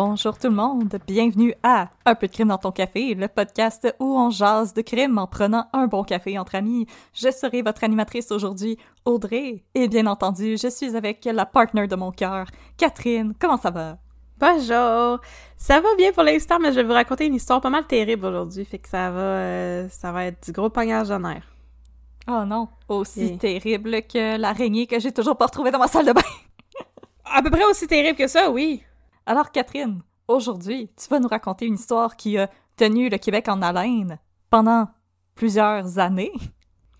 Bonjour tout le monde, bienvenue à Un peu de crime dans ton café, le podcast où on jase de crime en prenant un bon café entre amis. Je serai votre animatrice aujourd'hui, Audrey, et bien entendu, je suis avec la partner de mon cœur, Catherine. Comment ça va? Bonjour! Ça va bien pour l'instant, mais je vais vous raconter une histoire pas mal terrible aujourd'hui, fait que ça va, euh, ça va être du gros pognage de nerfs. Oh non, aussi terrible que l'araignée que j'ai toujours pas retrouvée dans ma salle de bain. À peu près aussi terrible que ça, oui! Alors Catherine, aujourd'hui, tu vas nous raconter une histoire qui a tenu le Québec en haleine pendant plusieurs années.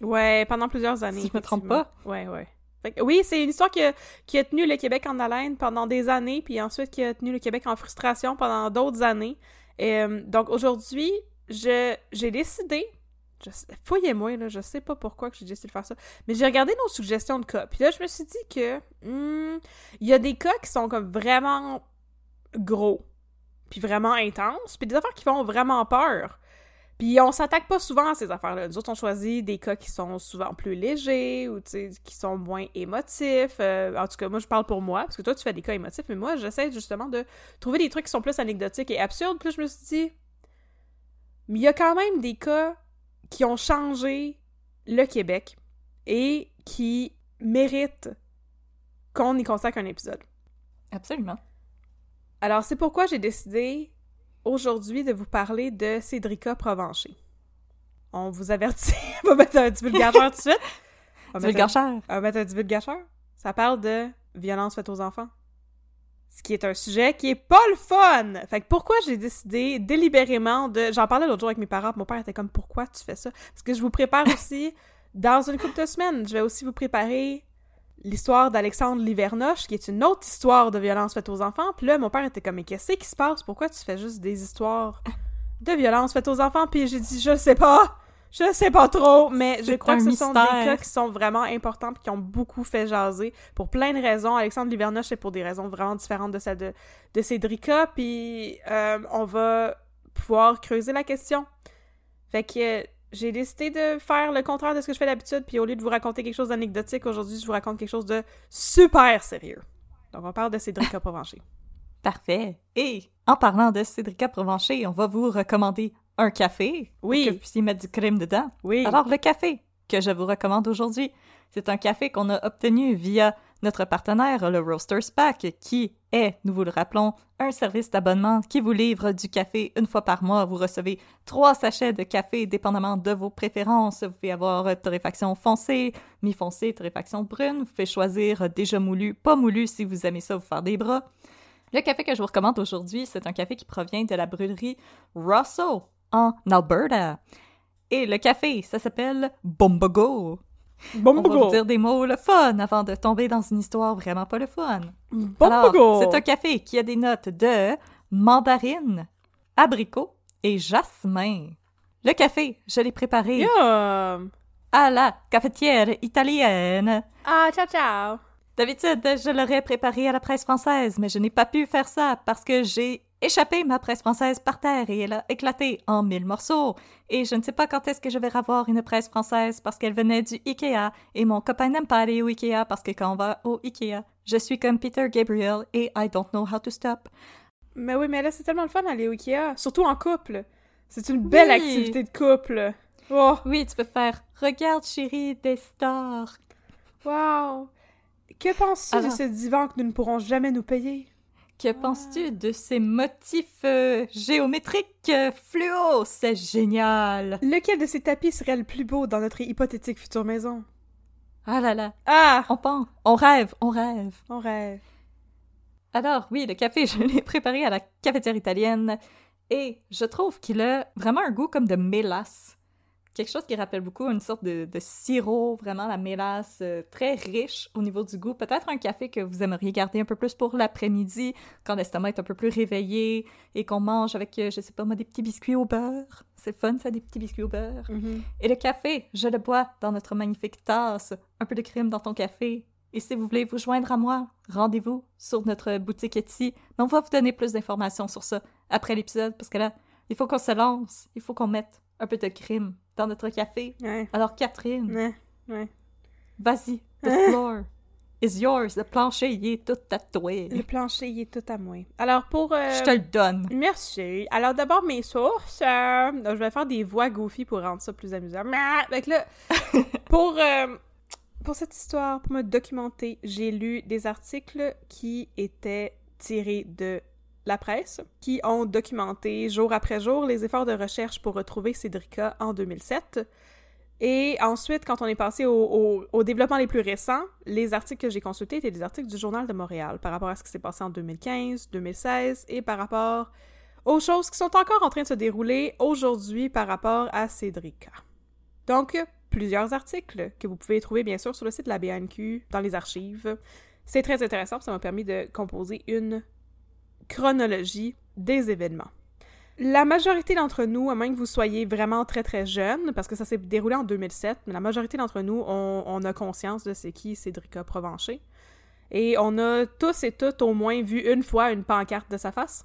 Ouais, pendant plusieurs années. Si je me trompe effectivement. Ouais, ouais. Que oui, c'est une histoire qui a, qui a tenu le Québec en haleine pendant des années, puis ensuite qui a tenu le Québec en frustration pendant d'autres années. Euh, donc aujourd'hui, je j'ai décidé, fouillez-moi là, je sais pas pourquoi que j'ai décidé de faire ça, mais j'ai regardé nos suggestions de cas, puis là je me suis dit que hmm, il y a des cas qui sont comme vraiment gros, puis vraiment intenses, puis des affaires qui font vraiment peur. Puis on s'attaque pas souvent à ces affaires-là. Nous autres, on choisit des cas qui sont souvent plus légers ou qui sont moins émotifs. Euh, en tout cas, moi, je parle pour moi, parce que toi, tu fais des cas émotifs, mais moi, j'essaie justement de trouver des trucs qui sont plus anecdotiques et absurdes. Puis je me suis dit, mais il y a quand même des cas qui ont changé le Québec et qui méritent qu'on y consacre un épisode. Absolument. Alors, c'est pourquoi j'ai décidé aujourd'hui de vous parler de Cédrica Provencher. On vous avertit. On va mettre un divulgateur tout de suite. On va mettre un- on va mettre un divulgateur. Ça parle de violence faite aux enfants. Ce qui est un sujet qui est pas le fun! Fait que pourquoi j'ai décidé délibérément de... J'en parlais l'autre jour avec mes parents, mon père était comme « Pourquoi tu fais ça? » Parce que je vous prépare aussi, dans une couple de semaines, je vais aussi vous préparer l'histoire d'Alexandre Livernoche, qui est une autre histoire de violence faite aux enfants. Puis là, mon père était comme « Mais qu'est-ce qui se passe? Pourquoi tu fais juste des histoires de violence faite aux enfants? » Puis j'ai dit « Je sais pas! Je sais pas trop! » Mais je crois que ce sont des cas qui sont vraiment importants qui ont beaucoup fait jaser pour plein de raisons. Alexandre Livernoche, c'est pour des raisons vraiment différentes de celles de, de Cédrica. Puis euh, on va pouvoir creuser la question. Fait que... j'ai décidé de faire le contraire de ce que je fais d'habitude, puis au lieu de vous raconter quelque chose d'anecdotique, aujourd'hui, je vous raconte quelque chose de super sérieux. Donc, on parle de Cédrica Provencher. Parfait. Et en parlant de Cédrica Provencher, on va vous recommander un café Oui. pour que vous puissiez mettre du crème dedans. Oui. Alors, le café que je vous recommande aujourd'hui, c'est un café qu'on a obtenu via notre partenaire, le Roasters Pack, qui est, nous vous le rappelons, un service d'abonnement qui vous livre du café une fois par mois. Vous recevez trois sachets de café dépendamment de vos préférences. Vous pouvez avoir torréfaction foncée, mi-foncée, torréfaction brune. Vous pouvez choisir déjà moulu, pas moulu si vous aimez ça vous faire des bras. Le café que je vous recommande aujourd'hui, c'est un café qui provient de la brûlerie Russell en Alberta. Et le café, ça s'appelle Bombago. On va vous dire des mots le fun avant de tomber dans une histoire vraiment pas le fun. Alors, Bombago! c'est un café qui a des notes de mandarine, abricot et jasmin. Le café, je l'ai préparé Yum! à la cafetière italienne. Ah, ciao, ciao! D'habitude, je l'aurais préparé à la presse française, mais je n'ai pas pu faire ça parce que j'ai échappé ma presse française par terre et elle a éclaté en mille morceaux. Et je ne sais pas quand est-ce que je vais avoir une presse française parce qu'elle venait du Ikea et mon copain n'aime pas aller au Ikea parce que quand on va au Ikea, je suis comme Peter Gabriel et I don't know how to stop. Mais oui, mais là, c'est tellement le fun d'aller au Ikea, surtout en couple. C'est une belle Oui. activité de couple. Oh, Oui, tu peux faire Regarde chérie des stars. wow! Que penses-tu de ce divan que nous ne pourrons jamais nous payer? Que penses-tu de ces motifs euh, géométriques euh, fluo? C'est génial! Lequel de ces tapis serait le plus beau dans notre hypothétique future maison? Ah là là, Ah! on pense, on rêve, on rêve. On rêve. Alors, oui, le café, je l'ai préparé à la cafetière italienne et je trouve qu'il a vraiment un goût comme de mélasse. Quelque chose qui rappelle beaucoup une sorte de, de sirop, vraiment la mélasse, euh, très riche au niveau du goût. Peut-être un café que vous aimeriez garder un peu plus pour l'après-midi, quand l'estomac est un peu plus réveillé et qu'on mange avec, euh, je sais pas moi, des petits biscuits au beurre. C'est fun, ça, des petits biscuits au beurre. Mhm. Et le café, je le bois dans notre magnifique tasse. Un peu de crème dans ton café. Et si vous voulez vous joindre à moi, rendez-vous sur notre boutique Etsy. Mais on va vous donner plus d'informations sur ça après l'épisode, parce que là, il faut qu'on se lance. Il faut qu'on mette un peu de crème dans notre café. Ouais. Alors, Catherine, Ouais. Ouais. vas-y. The floor is yours. Le plancher, il est tout tatoué. Le plancher, il est tout à moi. Alors, pour... euh, Je te le donne. Merci. Alors d'abord mes sources. euh, je vais faire des voix goofy pour rendre ça plus amusant. Fait que là, pour euh, pour cette histoire, pour me documenter, j'ai lu des articles qui étaient tirés de la presse, qui ont documenté jour après jour les efforts de recherche pour retrouver Cédrica en 2007. Et ensuite, quand on est passé au, au, développement les plus récents, les articles que j'ai consultés étaient des articles du Journal de Montréal par rapport à ce qui s'est passé en 2015, 2016 et par rapport aux choses qui sont encore en train de se dérouler aujourd'hui par rapport à Cédrica. Donc, plusieurs articles que vous pouvez trouver bien sûr sur le site de la BNQ, dans les archives. C'est très intéressant, ça m'a permis de composer une chronologie des événements. La majorité d'entre nous, à moins que vous soyez vraiment très très jeune, parce que ça s'est déroulé en 2007, mais la majorité d'entre nous, on, on a conscience de c'est qui Cédrica Provencher. Et on a tous et toutes au moins vu une fois une pancarte de sa face.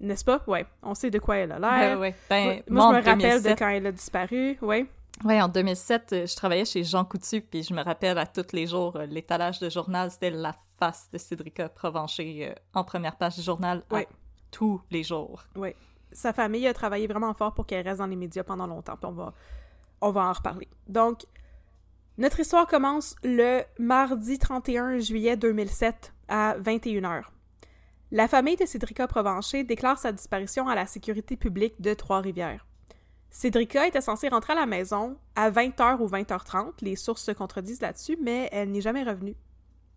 N'est-ce pas? Ouais. On sait de quoi elle a l'air. Ben, ouais. Ben, Moi, moi, je me rappelle de 2007, quand elle a disparu, ouais. Oui, en 2007, euh, je travaillais chez Jean Coutu, puis je me rappelle à tous les jours, euh, l'étalage de journal, c'était la face de Cédrica Provencher euh, en première page du journal à Ouais. tous les jours. Ouais. Sa famille a travaillé vraiment fort pour qu'elle reste dans les médias pendant longtemps, puis on va, on va en reparler. Donc, notre histoire commence le mardi 31 juillet 2007 à 21h. La famille de Cédrica Provencher déclare sa disparition à la sécurité publique de Trois-Rivières. Cédrica était censée rentrer à la maison à 20h ou 20h30, les sources se contredisent là-dessus, mais elle n'est jamais revenue.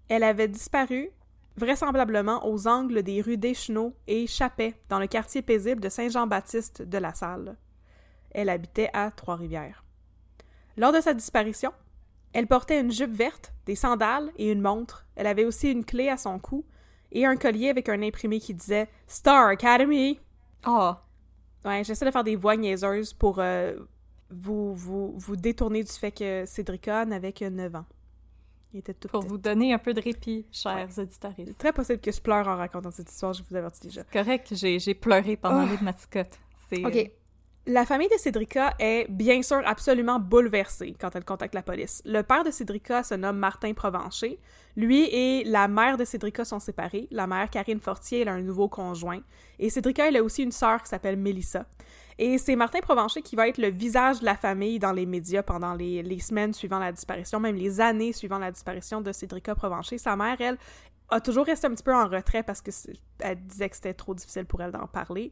Elle avait disparu vraisemblablement aux angles des rues Deschenaux et Chapet, dans le quartier paisible de Saint-Jean-Baptiste de la Salle. Elle habitait à Trois-Rivières. Lors de sa disparition, elle portait une jupe verte, des sandales et une montre. Elle avait aussi une clé à son cou et un collier avec un imprimé qui disait Star Academy. Ah, Ouais, j'essaie de faire des voix niaiseuses pour euh, vous, vous, vous détourner du fait que Cédrica n'avait que 9 ans. Il était tout pour petit. vous donner un peu de répit, chers auditeurs. C'est très possible que je pleure en racontant cette histoire, je vous avertis déjà. Correct, j'ai pleuré pendant Oh. les mascotte. C'est, OK. euh, La famille de Cédrica est bien sûr absolument bouleversée quand elle contacte la police. Le père de Cédrica se nomme Martin Provencher. Lui et la mère de Cédrica sont séparés. La mère, Karine Fortier, elle a un nouveau conjoint. Et Cédrica, elle a aussi une sœur qui s'appelle Mélissa. Et c'est Martin Provencher qui va être le visage de la famille dans les médias pendant les, semaines suivant la disparition, même les années suivant la disparition de Cédrica Provencher. Sa mère, elle, a toujours resté un petit peu en retrait parce que c'est- elle disait que c'était trop difficile pour elle d'en parler.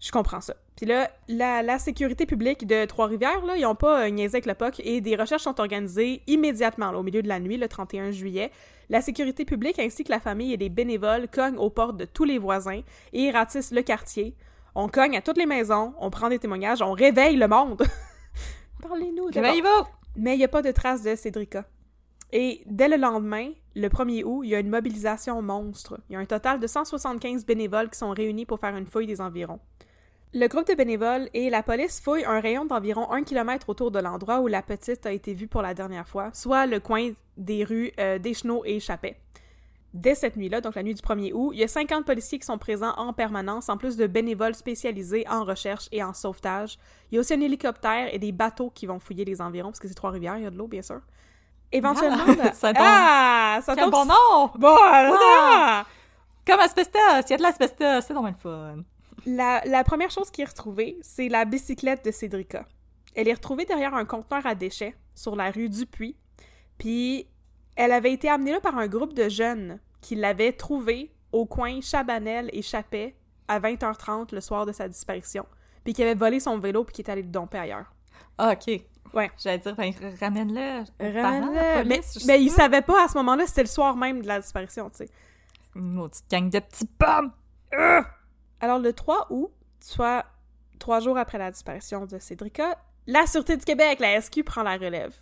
Je comprends ça. Puis là, la, la sécurité publique de Trois-Rivières, là, ils n'ont pas euh, niaisé avec le POC et des recherches sont organisées immédiatement, là, au milieu de la nuit, le 31 juillet. La sécurité publique ainsi que la famille et des bénévoles cognent aux portes de tous les voisins et ratissent le quartier. On cogne à toutes les maisons, on prend des témoignages, on réveille le monde. Parlez-nous. Réveillez-vous! Mais il n'y a pas de traces de Cédrica. Et dès le lendemain, le 1er août, il y a une mobilisation monstre. Il y a un total de 175 bénévoles qui sont réunis pour faire une fouille des environs. Le groupe de bénévoles et la police fouillent un rayon d'environ un kilomètre autour de l'endroit où la petite a été vue pour la dernière fois, soit le coin des rues euh, Deschenaux et Chapet. Dès cette nuit-là, donc la nuit du 1er août, il y a 50 policiers qui sont présents en permanence, en plus de bénévoles spécialisés en recherche et en sauvetage. Il y a aussi un hélicoptère et des bateaux qui vont fouiller les environs, parce que c'est Trois-Rivières, il y a de l'eau, bien sûr. Éventuellement... Ah, ça tombe. Ah! Ça tombe... bon nom! Bon, ah! Comme asbestos! Il y a de l'asbestos, c'est normal fun. La, la première chose qui est retrouvée, c'est la bicyclette de Cédrica. Elle est retrouvée derrière un conteneur à déchets sur la rue Dupuis. Puis elle avait été amenée là par un groupe de jeunes qui l'avaient trouvée au coin Chabanel et Chapet à 20h30 le soir de sa disparition. Puis qui avait volé son vélo puis qui est allé le domper ailleurs. Ah, ok. Ouais. J'allais dire, ben, ramène-le. Ramène-le. Mais, mais il pas. savait pas à ce moment-là, c'était le soir même de la disparition, tu sais. Une maudite gang de petits pommes! Alors, le 3 août, soit trois jours après la disparition de Cédrica, la Sûreté du Québec, la SQ, prend la relève.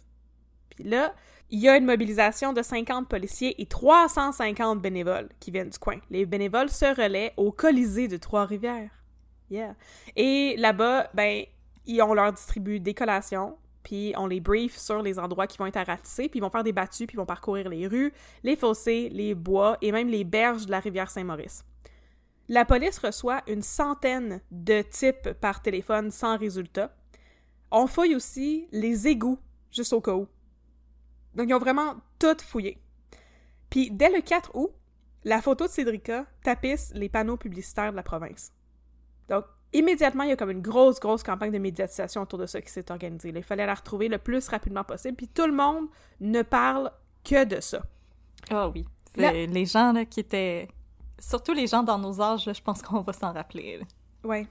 Puis là, il y a une mobilisation de 50 policiers et 350 bénévoles qui viennent du coin. Les bénévoles se relaient au Colisée de Trois-Rivières. Yeah. Et là-bas, ben, ils, on leur distribue des collations, puis on les brief sur les endroits qui vont être à puis ils vont faire des battues, puis ils vont parcourir les rues, les fossés, les bois et même les berges de la rivière Saint-Maurice. La police reçoit une centaine de types par téléphone sans résultat. On fouille aussi les égouts, juste au cas où. Donc, ils ont vraiment tout fouillé. Puis, dès le 4 août, la photo de Cédrica tapisse les panneaux publicitaires de la province. Donc, immédiatement, il y a comme une grosse, grosse campagne de médiatisation autour de ça qui s'est organisée. Il fallait la retrouver le plus rapidement possible, puis tout le monde ne parle que de ça. Ah oui. Les gens là, qui étaient. Surtout les gens dans nos âges, là, je pense qu'on va s'en rappeler. Ouais.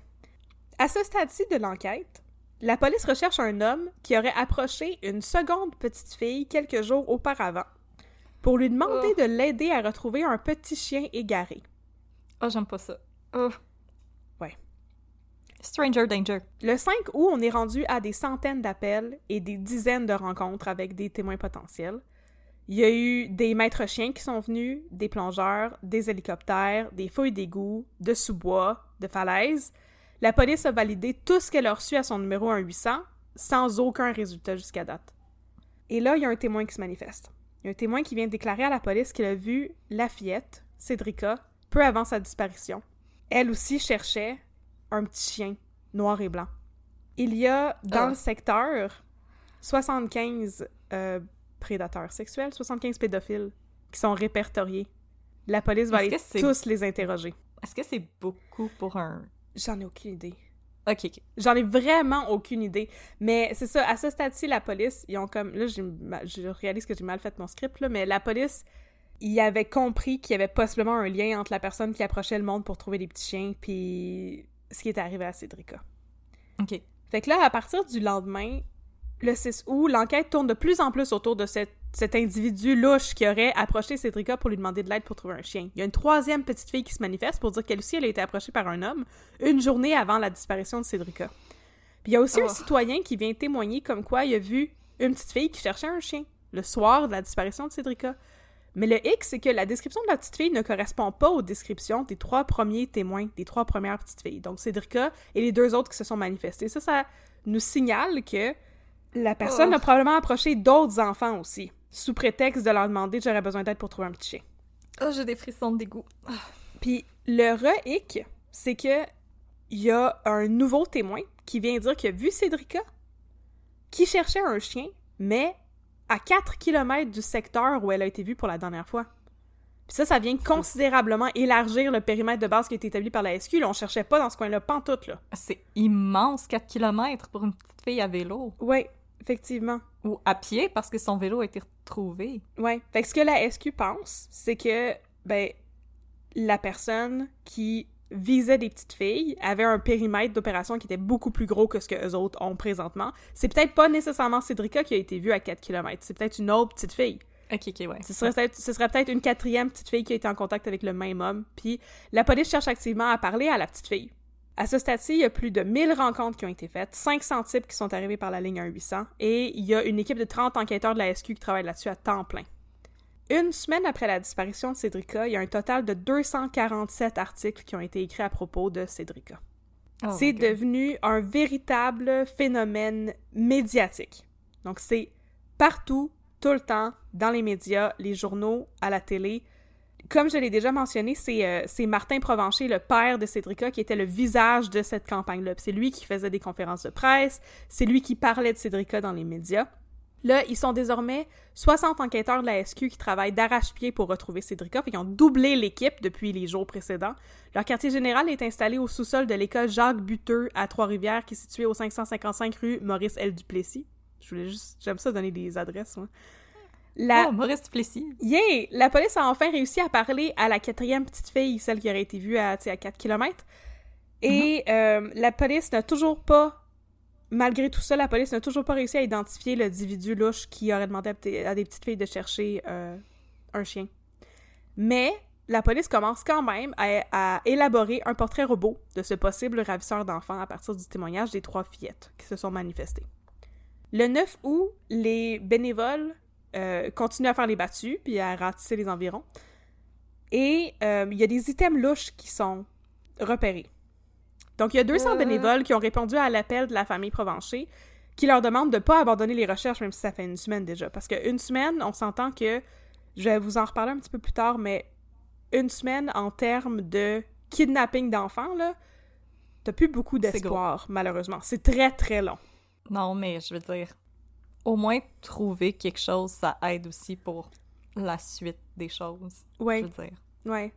À ce stade-ci de l'enquête, la police recherche un homme qui aurait approché une seconde petite fille quelques jours auparavant pour lui demander Oh. de l'aider à retrouver un petit chien égaré. Ah, j'aime pas ça. Oh. Ouais. Stranger danger. Le 5 août, on est rendu à des centaines d'appels et des dizaines de rencontres avec des témoins potentiels. Il y a eu des maîtres chiens qui sont venus, des plongeurs, des hélicoptères, des fouilles d'égout, de sous-bois, de falaises. La police a validé tout ce qu'elle a reçu à son numéro 1800 sans aucun résultat jusqu'à date. Et là, il y a un témoin qui se manifeste. Il y a un témoin qui vient déclarer à la police qu'il a vu la fillette, Cédrica, peu avant sa disparition. Elle aussi cherchait un petit chien noir et blanc. Il y a dans Ah. le secteur 75 euh, prédateurs sexuels, 75 pédophiles qui sont répertoriés. La police va aller tous les interroger. Est-ce que c'est beaucoup pour un. J'en ai aucune idée. Ok, ok. J'en ai vraiment aucune idée. Mais c'est ça, à ce stade-ci, la police, ils ont comme. Là, je réalise que j'ai mal fait mon script, là, mais la police, ils avaient compris qu'il y avait possiblement un lien entre la personne qui approchait le monde pour trouver des petits chiens, puis ce qui est arrivé à Cédrica. Ok. Fait que là, à partir du lendemain, le 6 août, l'enquête tourne de plus en plus autour de cet, cet individu louche qui aurait approché Cédrica pour lui demander de l'aide pour trouver un chien. Il y a une troisième petite fille qui se manifeste pour dire qu'elle aussi, elle a été approchée par un homme une journée avant la disparition de Cédrica. Puis il y a aussi un Oh. citoyen qui vient témoigner comme quoi il a vu une petite fille qui cherchait un chien le soir de la disparition de Cédrica. Mais le hic, c'est que la description de la petite fille ne correspond pas aux descriptions des trois premiers témoins, des trois premières petites filles. Donc Cédrica et les deux autres qui se sont manifestés. Ça, ça nous signale que la personne Oh. a probablement approché d'autres enfants aussi, sous prétexte de leur demander j'aurais besoin d'aide pour trouver un petit chien. Oh, j'ai des frissons de dégoût. Puis le re-hic, c'est que il y a un nouveau témoin qui vient dire qu'il a vu Cédrica qui cherchait un chien, mais à 4 km du secteur où elle a été vue pour la dernière fois. Puis ça, ça vient considérablement élargir le périmètre de base qui a été établi par la SQ. Là, on cherchait pas dans ce coin-là, pantoute, là. C'est immense, 4 km pour une petite fille à vélo. Oui, effectivement. Ou à pied parce que son vélo a été retrouvé. Ouais. Fait que ce que la SQ pense, c'est que, ben, la personne qui visait des petites filles avait un périmètre d'opération qui était beaucoup plus gros que ce que eux autres ont présentement. C'est peut-être pas nécessairement Cédrica qui a été vue à 4 km, c'est peut-être une autre petite fille. Ok, ok, ouais. Ce serait peut-être ce serait peut-être une quatrième petite fille qui a été en contact avec le même homme. Puis la police cherche activement à parler à la petite fille. À ce stade-ci, il y a plus de 1000 rencontres qui ont été faites, 500 types qui sont arrivés par la ligne 1800 et il y a une équipe de 30 enquêteurs de la SQ qui travaillent là-dessus à temps plein. Une semaine après la disparition de Cédrica, il y a un total de 247 articles qui ont été écrits à propos de Cédrica. Oh c'est devenu un véritable phénomène médiatique. Donc c'est partout, tout le temps, dans les médias, les journaux, à la télé. Comme je l'ai déjà mentionné, c'est euh, c'est Martin Provencher, le père de Cédrica, qui était le visage de cette campagne-là. C'est lui qui faisait des conférences de presse, c'est lui qui parlait de Cédrica dans les médias. Là, ils sont désormais 60 enquêteurs de la SQ qui travaillent d'arrache-pied pour retrouver Cédrica, ils ont doublé l'équipe depuis les jours précédents. Leur quartier général est installé au sous-sol de l'école Jacques Buteux à Trois-Rivières, qui est située au 555 rue Maurice L. Duplessis. Je voulais juste... J'aime ça donner des adresses. La... Oh, Maurice Duplessis. Yeah! La police a enfin réussi à parler à la quatrième petite fille, celle qui aurait été vue à, à 4 km. Et euh, la police n'a toujours pas, malgré tout ça, la police n'a toujours pas réussi à identifier l'individu louche qui aurait demandé à des petites filles de chercher euh, un chien. Mais la police commence quand même à, à élaborer un portrait robot de ce possible ravisseur d'enfants à partir du témoignage des trois fillettes qui se sont manifestées. Le 9 août, les bénévoles euh, continuent à faire les battues puis à ratisser les environs. Et euh, il y a des items louches qui sont repérés. Donc, il y a 200 Euh. bénévoles qui ont répondu à l'appel de la famille Provencher qui leur demande de ne pas abandonner les recherches, même si ça fait une semaine déjà. Parce qu'une semaine, on s'entend que, je vais vous en reparler un petit peu plus tard, mais une semaine en termes de kidnapping d'enfants, là, t'as plus beaucoup d'espoir, malheureusement. C'est très, très long. Non, mais je veux dire, au moins trouver quelque chose, ça aide aussi pour la suite des choses. Ouais. Je veux dire. Ouais.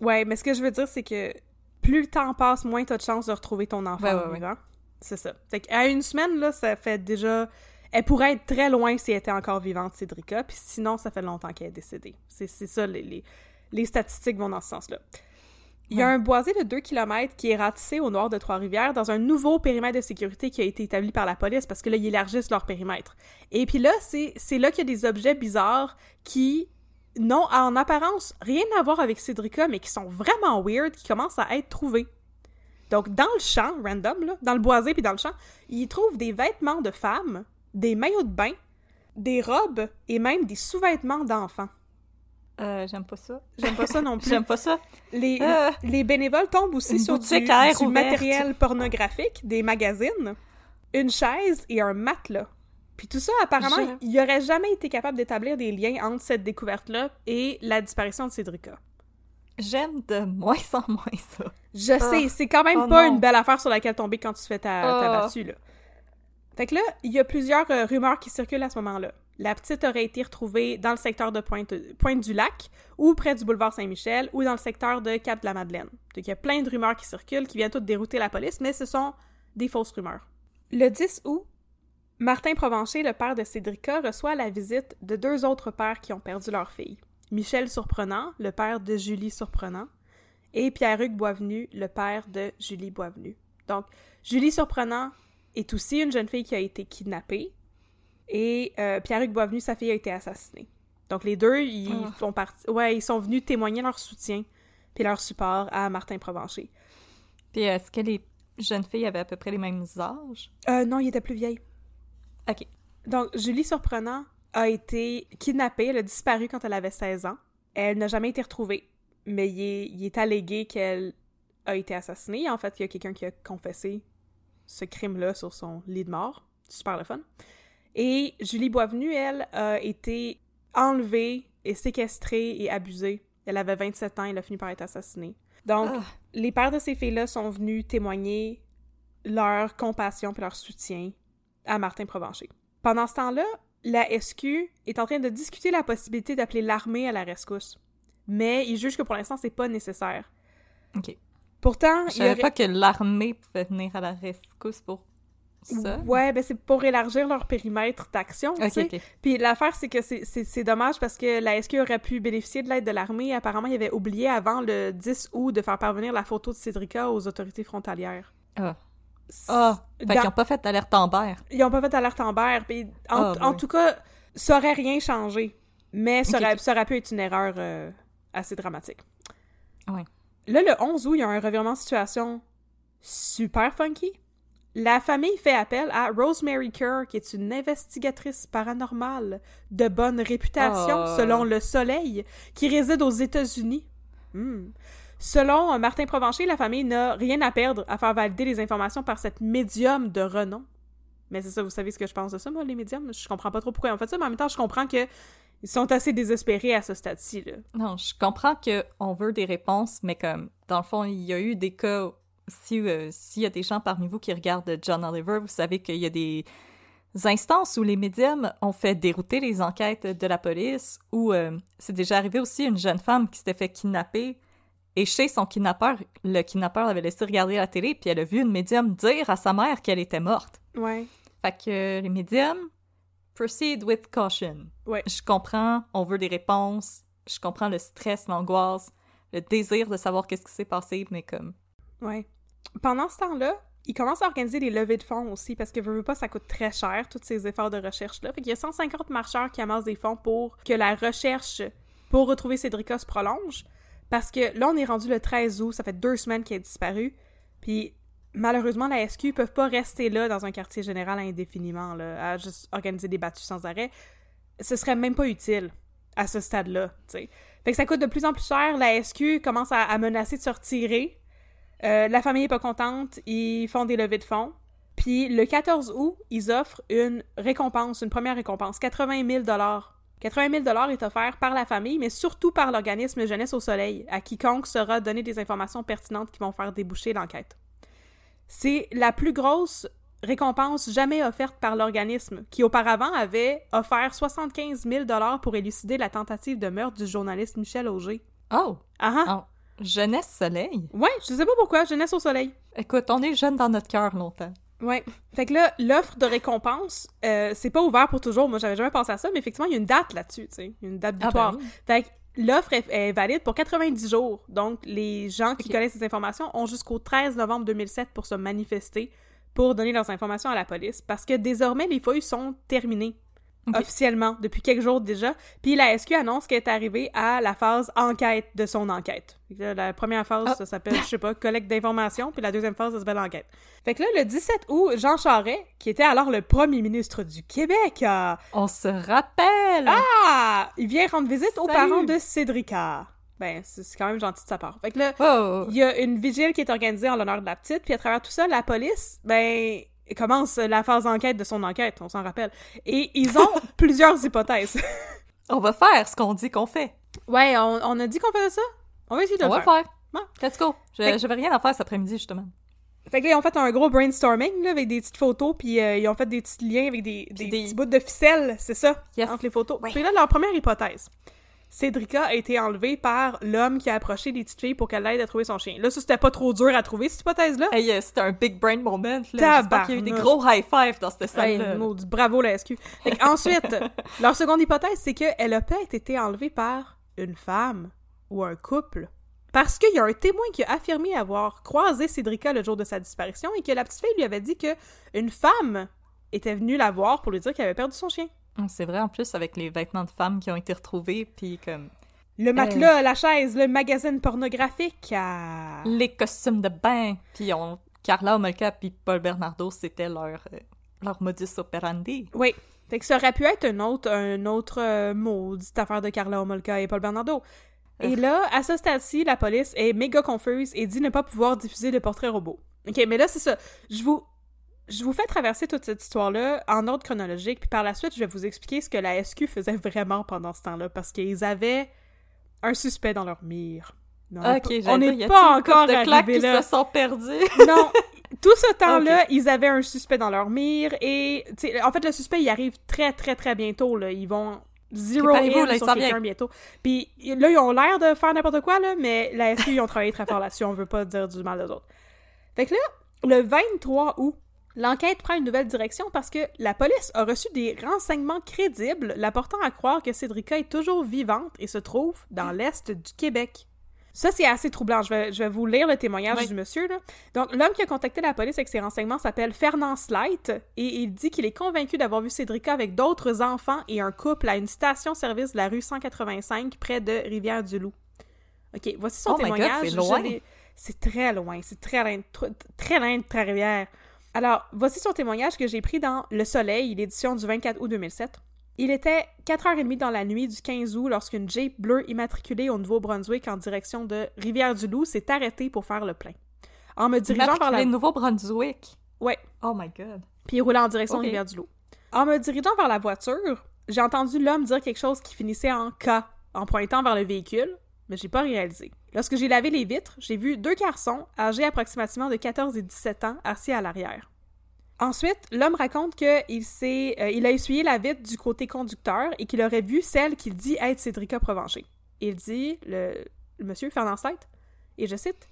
Ouais, mais ce que je veux dire, c'est que plus le temps passe, moins t'as de chances de retrouver ton enfant Ouais, ouais, ouais. vivant. C'est ça. Fait qu'à une semaine, là, ça fait déjà... Elle pourrait être très loin si elle était encore vivante, Cédrica, puis sinon, ça fait longtemps qu'elle est décédée. C'est c'est ça, les, les, les statistiques vont dans ce sens-là. Il y a un boisé de 2 km qui est ratissé au nord de Trois-Rivières dans un nouveau périmètre de sécurité qui a été établi par la police parce que là, ils élargissent leur périmètre. Et puis là, c'est c'est là qu'il y a des objets bizarres qui n'ont en apparence rien à voir avec Cédrica, mais qui sont vraiment weird, qui commencent à être trouvés. Donc, dans le champ, random, là, dans le boisé puis dans le champ, ils trouvent des vêtements de femmes, des maillots de bain, des robes et même des sous-vêtements d'enfants. Euh, j'aime pas ça. J'aime pas ça non plus. J'aime pas ça. Les, Euh, les bénévoles tombent aussi sur du, du matériel pornographique, des magazines, une chaise et un matelas. Puis tout ça, apparemment, il n'y aurait jamais été capable d'établir des liens entre cette découverte-là et la disparition de Cédrica. J'aime de moins en moins ça. Je Ah. sais, c'est quand même Oh pas non. une belle affaire sur laquelle tomber quand tu fais ta, ta Ah. battue, là. Fait que là, il y a plusieurs euh, rumeurs qui circulent à ce moment-là. La petite aurait été retrouvée dans le secteur de Pointe, Pointe-du-Lac, ou près du boulevard Saint-Michel, ou dans le secteur de Cap-de-la-Madeleine. Donc il y a plein de rumeurs qui circulent, qui viennent toutes dérouter la police, mais ce sont des fausses rumeurs. Le 10 août, Martin Provencher, le père de Cédrica, reçoit la visite de deux autres pères qui ont perdu leur fille. Michel Surprenant, le père de Julie Surprenant, et Pierre-Hugues Boisvenu, le père de Julie Boisvenu. Donc, Julie Surprenant est aussi une jeune fille qui a été kidnappée, et euh, Pierre-Hugues Boisvenu, sa fille, a été assassinée. Donc, les deux, ils, Ah. font partie... ouais, ils sont venus témoigner leur soutien puis leur support à Martin Provencher. Puis est-ce que les jeunes filles avaient à peu près les mêmes âges? Euh, non, il était plus vieille. Ok. Donc, Julie Surprenant a été kidnappée, elle a disparu quand elle avait 16 ans. Elle n'a jamais été retrouvée, mais il est, il est allégué qu'elle a été assassinée. En fait, il y a quelqu'un qui a confessé ce crime-là sur son lit de mort. Super le fun. Et Julie Boisvenu, elle, a été enlevée et séquestrée et abusée. Elle avait 27 ans, elle a fini par être assassinée. Donc, Ah. les pères de ces filles-là sont venus témoigner leur compassion et leur soutien à Martin Provencher. Pendant ce temps-là, la SQ est en train de discuter la possibilité d'appeler l'armée à la rescousse. Mais ils jugent que pour l'instant, c'est pas nécessaire. Ok. Pourtant, Je il y savais aurait- pas que l'armée pouvait venir à la rescousse pour ça. Ouais, ben c'est pour élargir leur périmètre d'action, tu Ok, sais. Puis l'affaire, c'est que c'est- dommage parce que la SQ aurait pu bénéficier de l'aide de l'armée. Apparemment, il avait oublié avant le 10 août de faire parvenir la photo de Cédrica aux autorités frontalières. Ah. Ah. Fait Dans- qu'ils ont pas fait d'alerte Amber. Ils ont pas fait alerte Amber. Puis en, Ah, en tout cas, ça aurait rien changé. Mais ça, aurait, ça aurait pu être une erreur euh, assez dramatique. Ouais. Là, le 11 août, il y a un revirement de situation super funky. La famille fait appel à Rosemary Kerr, qui est une investigatrice paranormale de bonne réputation, Oh. selon Le Soleil, qui réside aux États-Unis. Hmm. Selon Martin Provencher, la famille n'a rien à perdre à faire valider les informations par cette médium de renom. Mais c'est ça, vous savez ce que je pense de ça, moi, les médiums? Je comprends pas trop pourquoi ils ont fait ça, mais en même temps, je comprends que ils sont assez désespérés à ce stade-ci. Non, je comprends qu'on veut des réponses, mais comme, dans le fond, il y a eu des cas... Si, euh, s'il y a des gens parmi vous qui regardent John Oliver, vous savez qu'il y a des instances où les médiums ont fait dérouter les enquêtes de la police, ou euh, c'est déjà arrivé aussi une jeune femme qui s'était fait kidnapper, et chez son kidnappeur, le kidnappeur l'avait laissé regarder la télé, puis elle a vu une médium dire à sa mère qu'elle était morte. Ouais. Fait que les médiums, proceed with caution. Ouais. Je comprends, on veut des réponses, je comprends le stress, l'angoisse, le désir de savoir qu'est-ce qui s'est passé, mais comme... Ouais. Pendant ce temps-là, ils commencent à organiser des levées de fonds aussi, parce que veux, veux pas, ça coûte très cher, tous ces efforts de recherche-là. Fait qu'il y a 150 marcheurs qui amassent des fonds pour que la recherche pour retrouver Cédrica se prolonge. Parce que là, on est rendu le 13 août, ça fait deux semaines qu'elle a disparu. Puis malheureusement, la SQ peuvent pas rester là dans un quartier général indéfiniment, là, à juste organiser des battues sans arrêt. Ce serait même pas utile à ce stade-là. Fait que ça coûte de plus en plus cher, la SQ commence à, à menacer de se retirer. Euh, la famille est pas contente, ils font des levées de fonds. Puis le 14 août, ils offrent une récompense, une première récompense, 80 000 80 000 est offert par la famille, mais surtout par l'organisme Jeunesse au Soleil, à quiconque sera donné des informations pertinentes qui vont faire déboucher l'enquête. C'est la plus grosse récompense jamais offerte par l'organisme, qui auparavant avait offert 75 000 pour élucider la tentative de meurtre du journaliste Michel Auger. Oh! Ah ah! Oh. Jeunesse Soleil? Ouais, je sais pas pourquoi, Jeunesse au Soleil. Écoute, on est jeune dans notre cœur longtemps. Ouais. Fait que là, l'offre de récompense, euh, c'est pas ouvert pour toujours. Moi, j'avais jamais pensé à ça, mais effectivement, il y a une date là-dessus, tu sais. Une date Ah, butoir. ben oui. Fait que l'offre est, est valide pour 90 jours. Donc, les gens qui connaissent ces informations ont jusqu'au 13 novembre 2007 pour se manifester, pour donner leurs informations à la police. Parce que désormais, les feuilles sont terminées. Officiellement, depuis quelques jours déjà. Puis la SQ annonce qu'elle est arrivée à la phase enquête de son enquête. La première phase, Ah. ça s'appelle, je sais pas, collecte d'informations, puis la deuxième phase, ça s'appelle enquête. Fait que là, le 17 août, Jean Charest, qui était alors le premier ministre du Québec, a- On se rappelle! ah, il vient rendre visite aux parents de Cédrica. Ben, c'est quand même gentil de sa part. Fait que là, Oh! il y a une vigile qui est organisée en l'honneur de la petite, puis à travers tout ça, la police, ben, commence la phase d'enquête de son enquête, on s'en rappelle. Et ils ont plusieurs hypothèses. On va faire ce qu'on dit qu'on fait. ouais, on, on a dit qu'on faisait ça? On va essayer de On le va faire. le faire. Ouais. Let's go. Je- Fait J'avais rien à faire cet après-midi, justement. Fait que là, ils ont fait un gros brainstorming, là, avec des petites photos, puis euh, ils ont fait des petits liens avec des, des, des- petits bouts de ficelle, c'est ça, Yes. entre les photos. Ouais. Puis là, leur première hypothèse. Cédrica a été enlevée par l'homme qui a approché les petites filles pour qu'elle l'aide à trouver son chien. Là, ça, c'était pas trop dur à trouver, cette hypothèse-là. Hey, euh, c'était un big brain moment, là. J'espère qu'il y a eu des gros high five dans cette Hey, salle-là. maudit, bravo la SQ. Fait ensuite, leur seconde hypothèse, c'est qu'elle a peut-être été enlevée par une femme ou un couple. Parce qu'il y a un témoin qui a affirmé avoir croisé Cédrica le jour de sa disparition et que la petite fille lui avait dit que une femme était venue la voir pour lui dire qu'elle avait perdu son chien. Hum, C'est vrai, en plus, avec les vêtements de femmes qui ont été retrouvés, puis comme Le matelas, la chaise, le magazine pornographique. ah. les costumes de bain, puis on... Carla Homolka puis Paul Bernardo, c'était leur, euh, leur modus operandi. Oui. Fait que ça aurait pu être un autre, un autre euh, maudite affaire de Carla Homolka et Paul Bernardo. Et là, à ce stade-ci, la police est méga confuse et dit ne pas pouvoir diffuser de portrait robot. OK, mais là, c'est ça. Je vous... Je vous fais traverser toute cette histoire-là en ordre chronologique, puis par la suite, je vais vous expliquer ce que la SQ faisait vraiment pendant ce temps-là, parce qu'ils avaient un suspect dans leur mire. Non, Ok, on n'est pas encore de arrivé qui là. se sont perdus. Non, tout ce temps-là, ils avaient un suspect dans leur mire et tu sais, en fait le suspect il arrive très très très bientôt là, ils vont zero in là, sur quelqu'un bientôt. Puis là ils ont l'air de faire n'importe quoi là, mais la SQ ils ont travaillé très fort là-dessus, on veut pas dire du mal des autres. Fait que là, le 23 août, l'enquête prend une nouvelle direction parce que la police a reçu des renseignements crédibles la portant à croire que Cédrica est toujours vivante et se trouve dans l'est du Québec. Ça, c'est assez troublant. Je vais, je vais vous lire le témoignage Oui. du monsieur. Là. Donc, l'homme qui a contacté la police avec ses renseignements s'appelle Fernand Slight et il dit qu'il est convaincu d'avoir vu Cédrica avec d'autres enfants et un couple à une station-service de la rue 185 près de Rivière-du-Loup. OK, voici son Oh témoignage. c'est loin. très loin. C'est très loin, tr- très loin de Trois-Rivières. Alors, voici son témoignage que j'ai pris dans Le Soleil, l'édition du 24 août 2007. Il était 4h30 dans la nuit du 15 août lorsqu'une Jeep bleue immatriculée au Nouveau-Brunswick en direction de Rivière-du-Loup s'est arrêtée pour faire le plein. En me dirigeant vers la... Nouveau-Brunswick? Ouais. Oh my god. puis il roulait en direction de Rivière-du-Loup. En me dirigeant vers la voiture, j'ai entendu l'homme dire quelque chose qui finissait en K en pointant vers le véhicule, mais j'ai pas réalisé. Lorsque j'ai lavé les vitres, j'ai vu deux garçons âgés approximativement de 14 et 17 ans assis à l'arrière. Ensuite, l'homme raconte qu'il euh, il a essuyé la vitre du côté conducteur et qu'il aurait vu celle qu'il dit être Cédrica Provencher. Il dit, le, monsieur Fernand et je cite,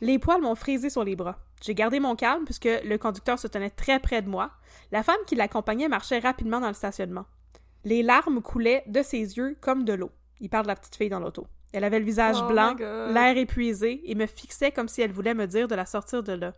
Les poils m'ont frisé sur les bras. J'ai gardé mon calme puisque le conducteur se tenait très près de moi. La femme qui l'accompagnait marchait rapidement dans le stationnement. Les larmes coulaient de ses yeux comme de l'eau. Il parle de la petite fille dans l'auto. Elle avait le visage Oh blanc, l'air épuisé, et me fixait comme si elle voulait me dire de la sortir de là.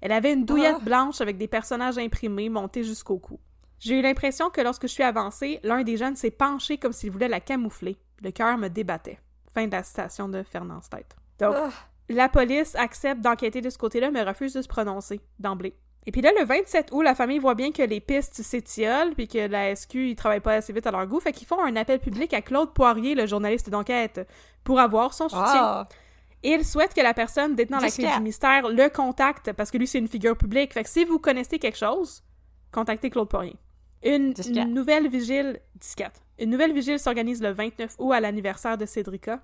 Elle avait une douillette Ah. blanche avec des personnages imprimés montés jusqu'au cou. J'ai eu l'impression que lorsque je suis avancée, l'un des jeunes s'est penché comme s'il voulait la camoufler. Le cœur me débattait. Fin de la citation de Fernand Steit. Donc, Ah. la police accepte d'enquêter de ce côté-là, mais refuse de se prononcer d'emblée. Et puis là, le 27 août, la famille voit bien que les pistes s'étiolent, puis que la SQ, ils travaillent pas assez vite à leur goût, fait qu'ils font un appel public à Claude Poirier, le journaliste d'enquête, pour avoir son soutien. Ah. Et il souhaite que la personne détenant la clé du mystère le contacte, parce que lui, c'est une figure publique. Fait que si vous connaissez quelque chose, contactez Claude Poirier. Une, une nouvelle vigile... Disquette. Une nouvelle vigile s'organise le 29 août à l'anniversaire de Cédrica.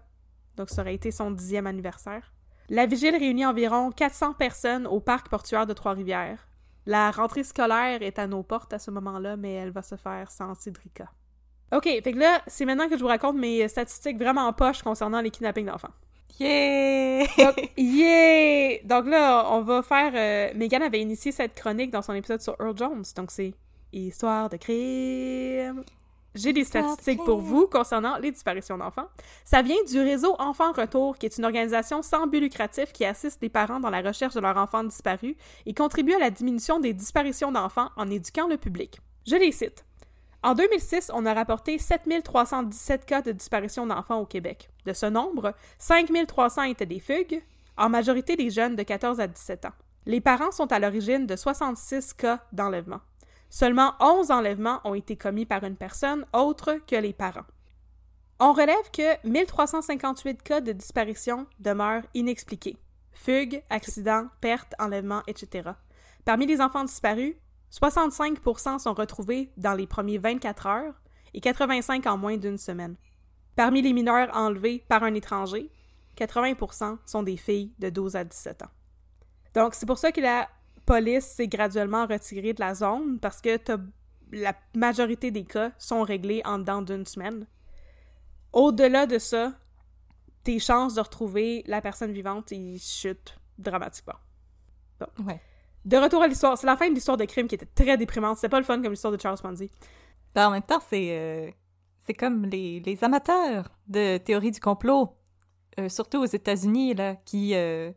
Donc, ça aurait été son dixième anniversaire. La vigile réunit environ 400 personnes au parc portuaire de Trois-Rivières. La rentrée scolaire est à nos portes à ce moment-là, mais elle va se faire sans Cédrica. OK, fait que là, c'est maintenant que je vous raconte mes statistiques vraiment poches concernant les kidnappings d'enfants. Yeah! Donc, yeah! Donc là, on va faire... euh, Megan avait initié cette chronique dans son épisode sur Earl Jones, donc c'est Histoire de crime. J'ai des statistiques pour vous concernant les disparitions d'enfants. Ça vient du réseau Enfants Retour, qui est une organisation sans but lucratif qui assiste les parents dans la recherche de leurs enfants disparus et contribue à la diminution des disparitions d'enfants en éduquant le public. Je les cite. En 2006, on a rapporté 7317 cas de disparition d'enfants au Québec. De ce nombre, 5300 étaient des fugues, en majorité des jeunes de 14 à 17 ans. Les parents sont à l'origine de 66 cas d'enlèvement. Seulement 11 enlèvements ont été commis par une personne autre que les parents. On relève que 1358 cas de disparition demeurent inexpliqués. Fugues, accidents, pertes, enlèvements, etc. Parmi les enfants disparus, 65% sont retrouvés dans les premiers 24 heures et 85 en moins d'une semaine. Parmi les mineurs enlevés par un étranger, 80% sont des filles de 12 à 17 ans. Donc, c'est pour ça que la police s'est graduellement retirée de la zone parce que t'as- la majorité des cas sont réglés en dedans d'une semaine. Au-delà de ça, tes chances de retrouver la personne vivante, ils chutent dramatiquement. Ouais. De retour à l'histoire, c'est la fin de l'histoire de crime qui était très déprimante. C'était pas le fun comme l'histoire de Charles Ponzi. Ben, en même temps, c'est euh, c'est comme les, les amateurs de théorie du complot, euh, surtout aux États-Unis, là, qui euh,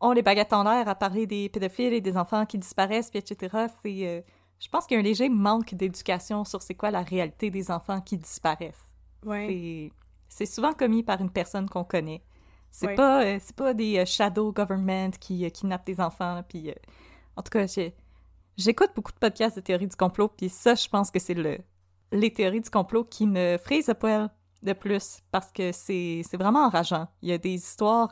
ont les baguettes en l'air à parler des pédophiles et des enfants qui disparaissent, puis etc. C'est, euh, je pense qu'il y a un léger manque d'éducation sur c'est quoi la réalité des enfants qui disparaissent. Ouais. C'est- souvent commis par une personne qu'on connaît. C'est Ouais. pas euh, c'est pas des euh, shadow government qui kidnappent des enfants puis en tout cas j'écoute beaucoup de podcasts de théorie du complot puis ça je pense que c'est le les théories du complot qui me frisent le poil de plus parce que c'est c'est vraiment enrageant. Il y a des histoires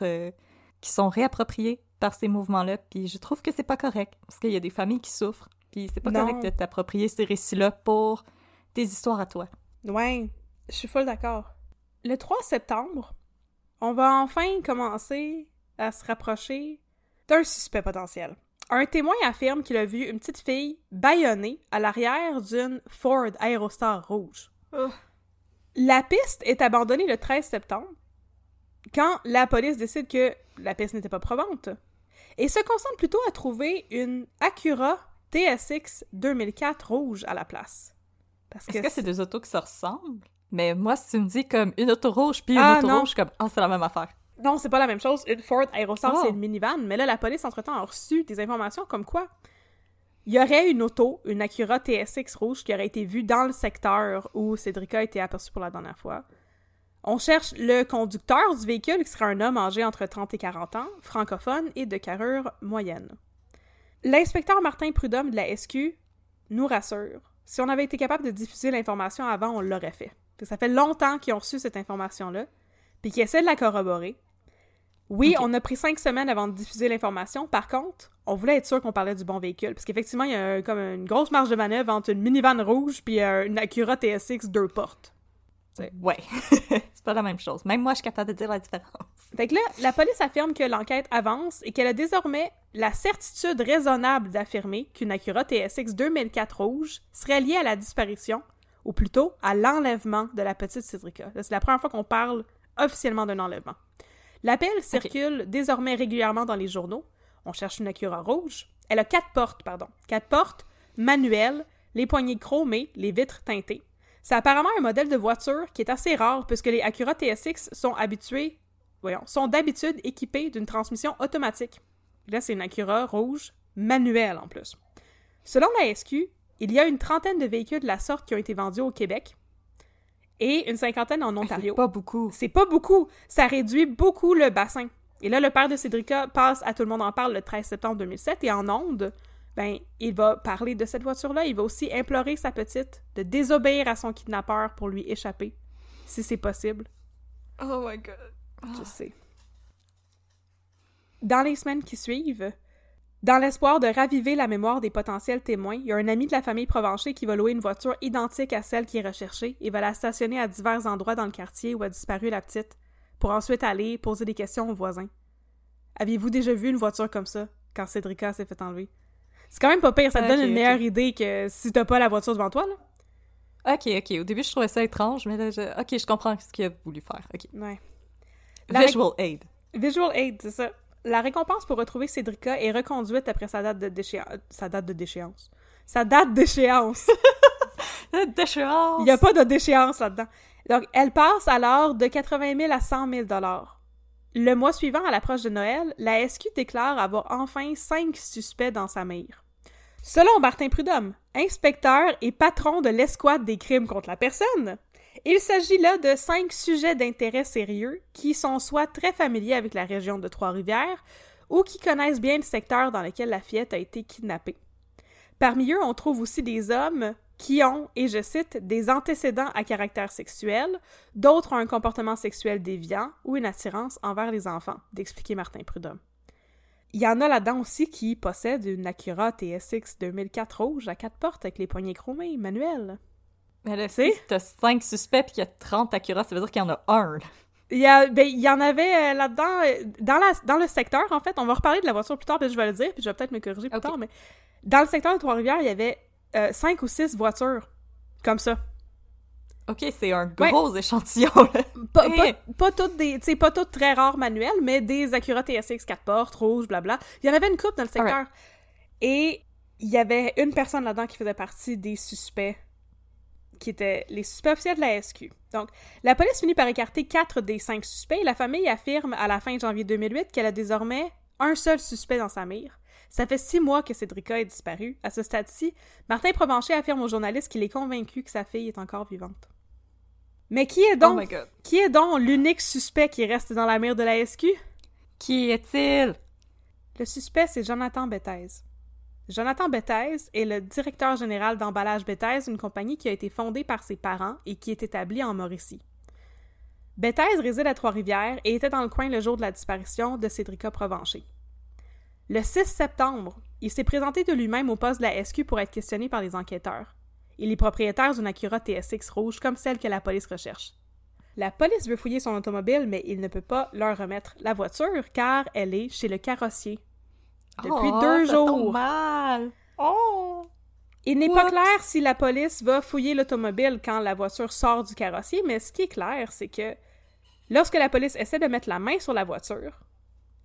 qui sont réappropriées par ces mouvements-là puis je trouve que c'est pas correct parce qu'il y a des familles qui souffrent puis c'est pas Non. correct de t'approprier ces récits-là pour tes histoires à toi. Ouais, je suis full d'accord. Le 3 septembre, on va enfin commencer à se rapprocher d'un suspect potentiel. Un témoin affirme qu'il a vu une petite fille bâillonnée à l'arrière d'une Ford Aerostar rouge. Oh. La piste est abandonnée le 13 septembre, quand la police décide que la piste n'était pas probante, et se concentre plutôt à trouver une Acura TSX 2004 rouge à la place. Parce Est-ce que c'est deux autos qui se ressemblent? Mais moi, si tu me dis comme une auto rouge puis une Ah, auto non. rouge, comme, ah, c'est la même affaire. Non, c'est pas la même chose. Une Ford Aerostar, Oh. c'est une minivan. Mais là, la police, entre-temps, a reçu des informations comme quoi il y aurait une auto, une Acura TSX rouge, qui aurait été vue dans le secteur où Cédrica a été aperçue pour la dernière fois. On cherche le conducteur du véhicule, qui serait un homme âgé entre 30 et 40 ans, francophone et de carrure moyenne. L'inspecteur Martin Prudhomme de la SQ nous rassure. Si on avait été capable de diffuser l'information avant, on l'aurait fait. Ça fait longtemps qu'ils ont reçu cette information-là, puis qu'ils essaient de la corroborer. Oui, on a pris cinq semaines avant de diffuser l'information. Par contre, on voulait être sûr qu'on parlait du bon véhicule. Parce qu'effectivement, il y a comme une grosse marge de manœuvre entre une minivan rouge puis euh, une Acura TSX deux portes. Ouais. c'est pas la même chose. Même moi, je suis capable de dire la différence. Fait que là, la police affirme que l'enquête avance et qu'elle a désormais la certitude raisonnable d'affirmer qu'une Acura TSX 2004 rouge serait liée à la disparition, ou plutôt à l'enlèvement de la petite Cédrica. C'est la première fois qu'on parle officiellement d'un enlèvement. L'appel circule désormais régulièrement dans les journaux. On cherche une Acura rouge. Elle a quatre portes, pardon. Quatre portes, manuelles, les poignées chromées, les vitres teintées. C'est apparemment un modèle de voiture qui est assez rare puisque les Acura TSX sont habitués, voyons, sont d'habitude équipés d'une transmission automatique. Là, c'est une Acura rouge manuelle en plus. Selon la SQ, il y a une trentaine de véhicules de la sorte qui ont été vendus au Québec et une cinquantaine en Ontario. C'est pas beaucoup. C'est pas beaucoup. Ça réduit beaucoup le bassin. Et là, le père de Cédrica passe à Tout le monde en parle le 13 septembre 2007 et en onde, ben, il va parler de cette voiture-là. Il va aussi implorer sa petite de désobéir à son kidnappeur pour lui échapper, si c'est possible. Oh my god. Je sais. Dans les semaines qui suivent, dans l'espoir de raviver la mémoire des potentiels témoins, il y a un ami de la famille Provencher qui va louer une voiture identique à celle qui est recherchée et va la stationner à divers endroits dans le quartier où a disparu la petite, pour ensuite aller poser des questions aux voisins. Aviez-vous déjà vu une voiture comme ça quand Cédrica s'est fait enlever? C'est quand même pas pire, ça te donne une meilleure idée que si t'as pas la voiture devant toi, là. Ok, ok. Au début, je trouvais ça étrange, mais là, je... ok, je comprends ce qu'il a voulu faire. Ok. Ouais. La Visual aid. Visual Aid, c'est ça. La récompense pour retrouver Cédrica est reconduite après sa date de déchéance. Sa date de déchéance. Sa date d'échéance. Déchéance. Il n'y a pas de déchéance là-dedans. Donc, elle passe alors de 80 000 à 100 000 Le mois suivant, à l'approche de Noël, la SQ déclare avoir enfin cinq suspects dans sa mire. Selon Martin Prudhomme, inspecteur et patron de l'escouade des crimes contre la personne, il s'agit là de cinq sujets d'intérêt sérieux qui sont soit très familiers avec la région de Trois-Rivières ou qui connaissent bien le secteur dans lequel la fillette a été kidnappée. Parmi eux, on trouve aussi des hommes qui ont, et je cite, des antécédents à caractère sexuel, d'autres ont un comportement sexuel déviant ou une attirance envers les enfants, d'expliquer Martin Prudhomme. Il y en a là-dedans aussi qui possèdent une Acura TSX 2004 rouge à quatre portes avec les poignées chromées, manuelles. Mais là, si t'as 5 suspects puis qu'il y a 30 Acura, ça veut dire qu'il y en a un. Il y, a, ben, il y en avait euh, là-dedans, euh, dans, la, dans le secteur, en fait, on va reparler de la voiture plus tard, puis je vais le dire, puis je vais peut-être me corriger plus tard, mais dans le secteur de Trois-Rivières, il y avait euh, cinq ou six voitures comme ça. Ok, c'est un Ouais. gros échantillon. là. Pas, Eh. pas, pas toutes des, pas toutes très rares manuelles, mais des Acura TSX 4 portes, rouges, blabla. Il y en avait une coupe dans le secteur. Et il y avait une personne là-dedans qui faisait partie des suspects, qui étaient les suspects officiels de la SQ. Donc, la police finit par écarter quatre des cinq suspects et la famille affirme à la fin de janvier 2008 qu'elle a désormais un seul suspect dans sa mire. Ça fait six mois que Cédrica est disparue. À ce stade-ci, Martin Provencher affirme aux journalistes qu'il est convaincu que sa fille est encore vivante. Mais qui est Oh donc qui est donc l'unique suspect qui reste dans la mire de la SQ? Qui est-il? Le suspect, c'est Jonathan Bethez. Jonathan Bethez est le directeur général d'emballage Bethez, une compagnie qui a été fondée par ses parents et qui est établie en Mauricie. Bethez réside à Trois-Rivières et était dans le coin le jour de la disparition de Cédrica Provencher. Le 6 septembre, il s'est présenté de lui-même au poste de la SQ pour être questionné par les enquêteurs. Il est propriétaire d'une Acura TSX rouge comme celle que la police recherche. La police veut fouiller son automobile, mais il ne peut pas leur remettre la voiture car elle est chez le carrossier. Depuis Oh, deux ça tombe jours. mal. Oh! Il n'est pas clair si la police va fouiller l'automobile quand la voiture sort du carrossier, mais ce qui est clair, c'est que lorsque la police essaie de mettre la main sur la voiture,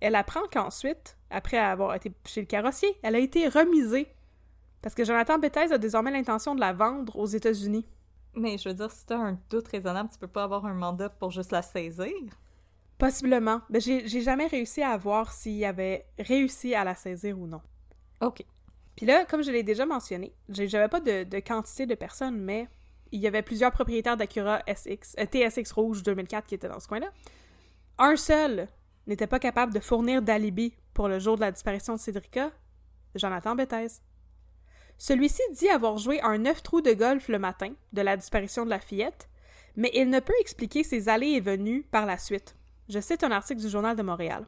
elle apprend qu'ensuite, après avoir été chez le carrossier, elle a été remisée. Parce que Jonathan Bethez a désormais l'intention de la vendre aux États-Unis. Mais je veux dire, si t'as un doute raisonnable, tu peux pas avoir un mandat pour juste la saisir. Possiblement. Mais j'ai jamais réussi à voir s'il avait réussi à la saisir ou non. Ok. Puis là, comme je l'ai déjà mentionné, j'avais pas de, de quantité de personnes, mais il y avait plusieurs propriétaires d'Acura SX, euh, TSX rouge 2004 qui étaient dans ce coin-là. Un seul n'était pas capable de fournir d'alibi pour le jour de la disparition de Cédrica, Jonathan Bethez. Celui-ci dit avoir joué un neuf trous de golf le matin de la disparition de la fillette, mais il ne peut expliquer ses allées et venues par la suite. Je cite un article du Journal de Montréal.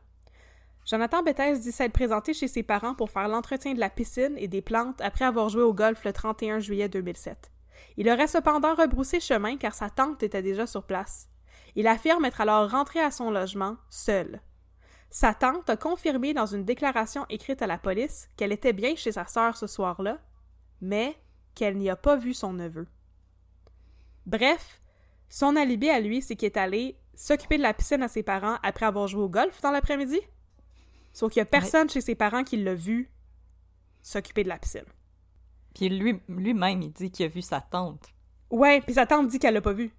Jonathan Bethes dit s'être présenté chez ses parents pour faire l'entretien de la piscine et des plantes après avoir joué au golf le 31 juillet 2007. Il aurait cependant rebroussé chemin car sa tante était déjà sur place. Il affirme être alors rentré à son logement, seul. Sa tante a confirmé dans une déclaration écrite à la police qu'elle était bien chez sa sœur ce soir-là, mais qu'elle n'y a pas vu son neveu. Bref, son alibi à lui, c'est qu'il est allé s'occuper de la piscine à ses parents après avoir joué au golf dans l'après-midi. Sauf qu'il n'y a personne chez ses parents qui l'a vu s'occuper de la piscine. Puis lui, lui-même, il dit qu'il a vu sa tante. Ouais, puis sa tante dit qu'elle l'a pas vu.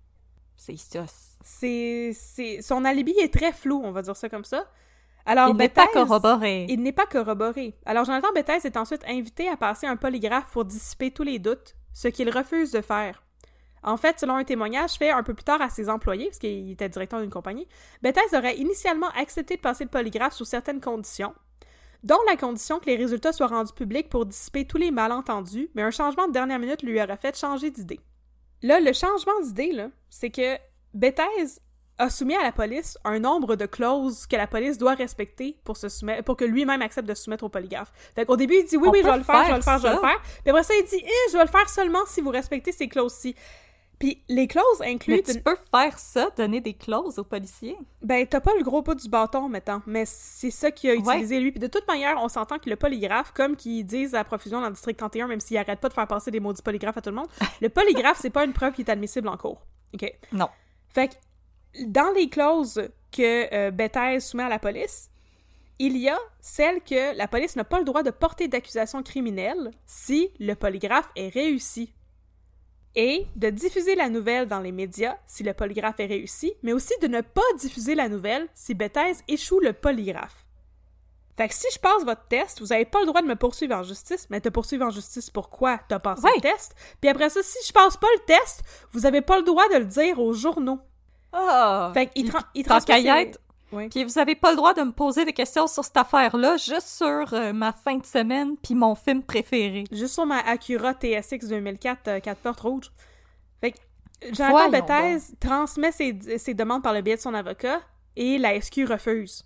C'est ça. C'est, c'est... Son alibi est très flou, on va dire ça comme ça. Alors, il n'est pas corroboré. Il n'est pas corroboré. Alors, Jonathan Bethès est ensuite invité à passer un polygraphe pour dissiper tous les doutes, ce qu'il refuse de faire. En fait, selon un témoignage fait un peu plus tard à ses employés, parce qu'il était directeur d'une compagnie, Bethès aurait initialement accepté de passer le polygraphe sous certaines conditions, dont la condition que les résultats soient rendus publics pour dissiper tous les malentendus, mais un changement de dernière minute lui aurait fait changer d'idée. Là, le changement d'idée, c'est que Bethès a soumis à la police un nombre de clauses que la police doit respecter pour se soumettre, pour que lui-même accepte de se soumettre au polygraphe. Fait qu'au début, il dit oui, oui, je vais le faire, je vais le faire, je vais le faire. Puis après ça, il dit eh, je vais le faire seulement si vous respectez ces clauses-ci. Puis les clauses incluent... Mais tu peux faire ça, donner des clauses aux policiers? Ben, t'as pas le gros bout du bâton, mettons, mais c'est ça qu'il a utilisé, lui. Puis de toute manière, on s'entend que le polygraphe, comme qu'ils disent à profusion dans le district 31, même s'ils arrêtent pas de faire passer des maudits polygraphes à tout le monde, le polygraphe, c'est pas une preuve qui est admissible en cours. OK? Non. Fait que dans les clauses que euh, Bethesda soumet à la police, il y a celle que la police n'a pas le droit de porter d'accusation criminelle si le polygraphe est réussi. Et de diffuser la nouvelle dans les médias si le polygraphe est réussi, mais aussi de ne pas diffuser la nouvelle si Bethesda échoue le polygraphe. Fait que si je passe votre test, vous n'avez pas le droit de me poursuivre en justice, mais te poursuivre en justice pourquoi t'as passé le test? Puis après ça, si je passe pas le test, vous avez pas le droit de le dire aux journaux. Ah! Fait qu'il tra il Oui. Puis vous avez pas le droit de me poser des questions sur cette affaire-là, juste sur euh, ma fin de semaine puis mon film préféré. Juste sur ma Acura TSX 2004 4 portes rouges. Fait que Jonathan Bethesda transmet ses, ses, demandes par le biais de son avocat et la SQ refuse.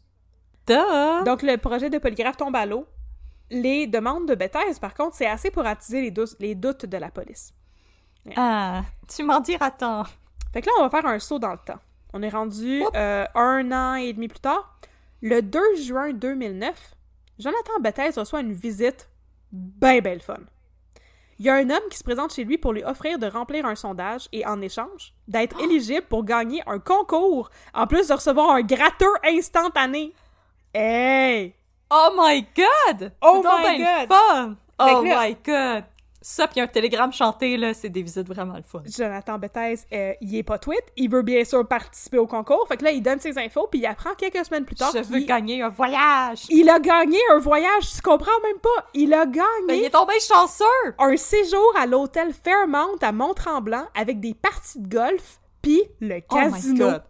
Duh. Donc le projet de polygraphe tombe à l'eau. Les demandes de Bethesda, par contre, c'est assez pour attiser les, les doutes de la police. Ah, tu m'en diras tant. Fait que là, on va faire un saut dans le temps. On est rendu euh, un an et demi plus tard. Le 2 juin 2009, Jonathan Bethesda reçoit une visite bien belle fun. Il y a un homme qui se présente chez lui pour lui offrir de remplir un sondage et en échange, d'être éligible pour gagner un concours, en plus de recevoir un gratteur instantané. Hey! Oh my god! Oh my god! Fun! Oh my god! Ça, puis un télégramme chanté, là, c'est des visites vraiment le fun. Jonathan Bethesda, euh, il est pas tweet, il veut bien sûr participer au concours, fait que là, il donne ses infos, puis il apprend quelques semaines plus tard Je veux gagner un voyage! Il a gagné un voyage, tu comprends même pas? Il a gagné... Ben, il est tombé chanceux! Un séjour à l'hôtel Fairmount à Mont-Tremblant avec des parties de golf, puis le casino. Oh my God.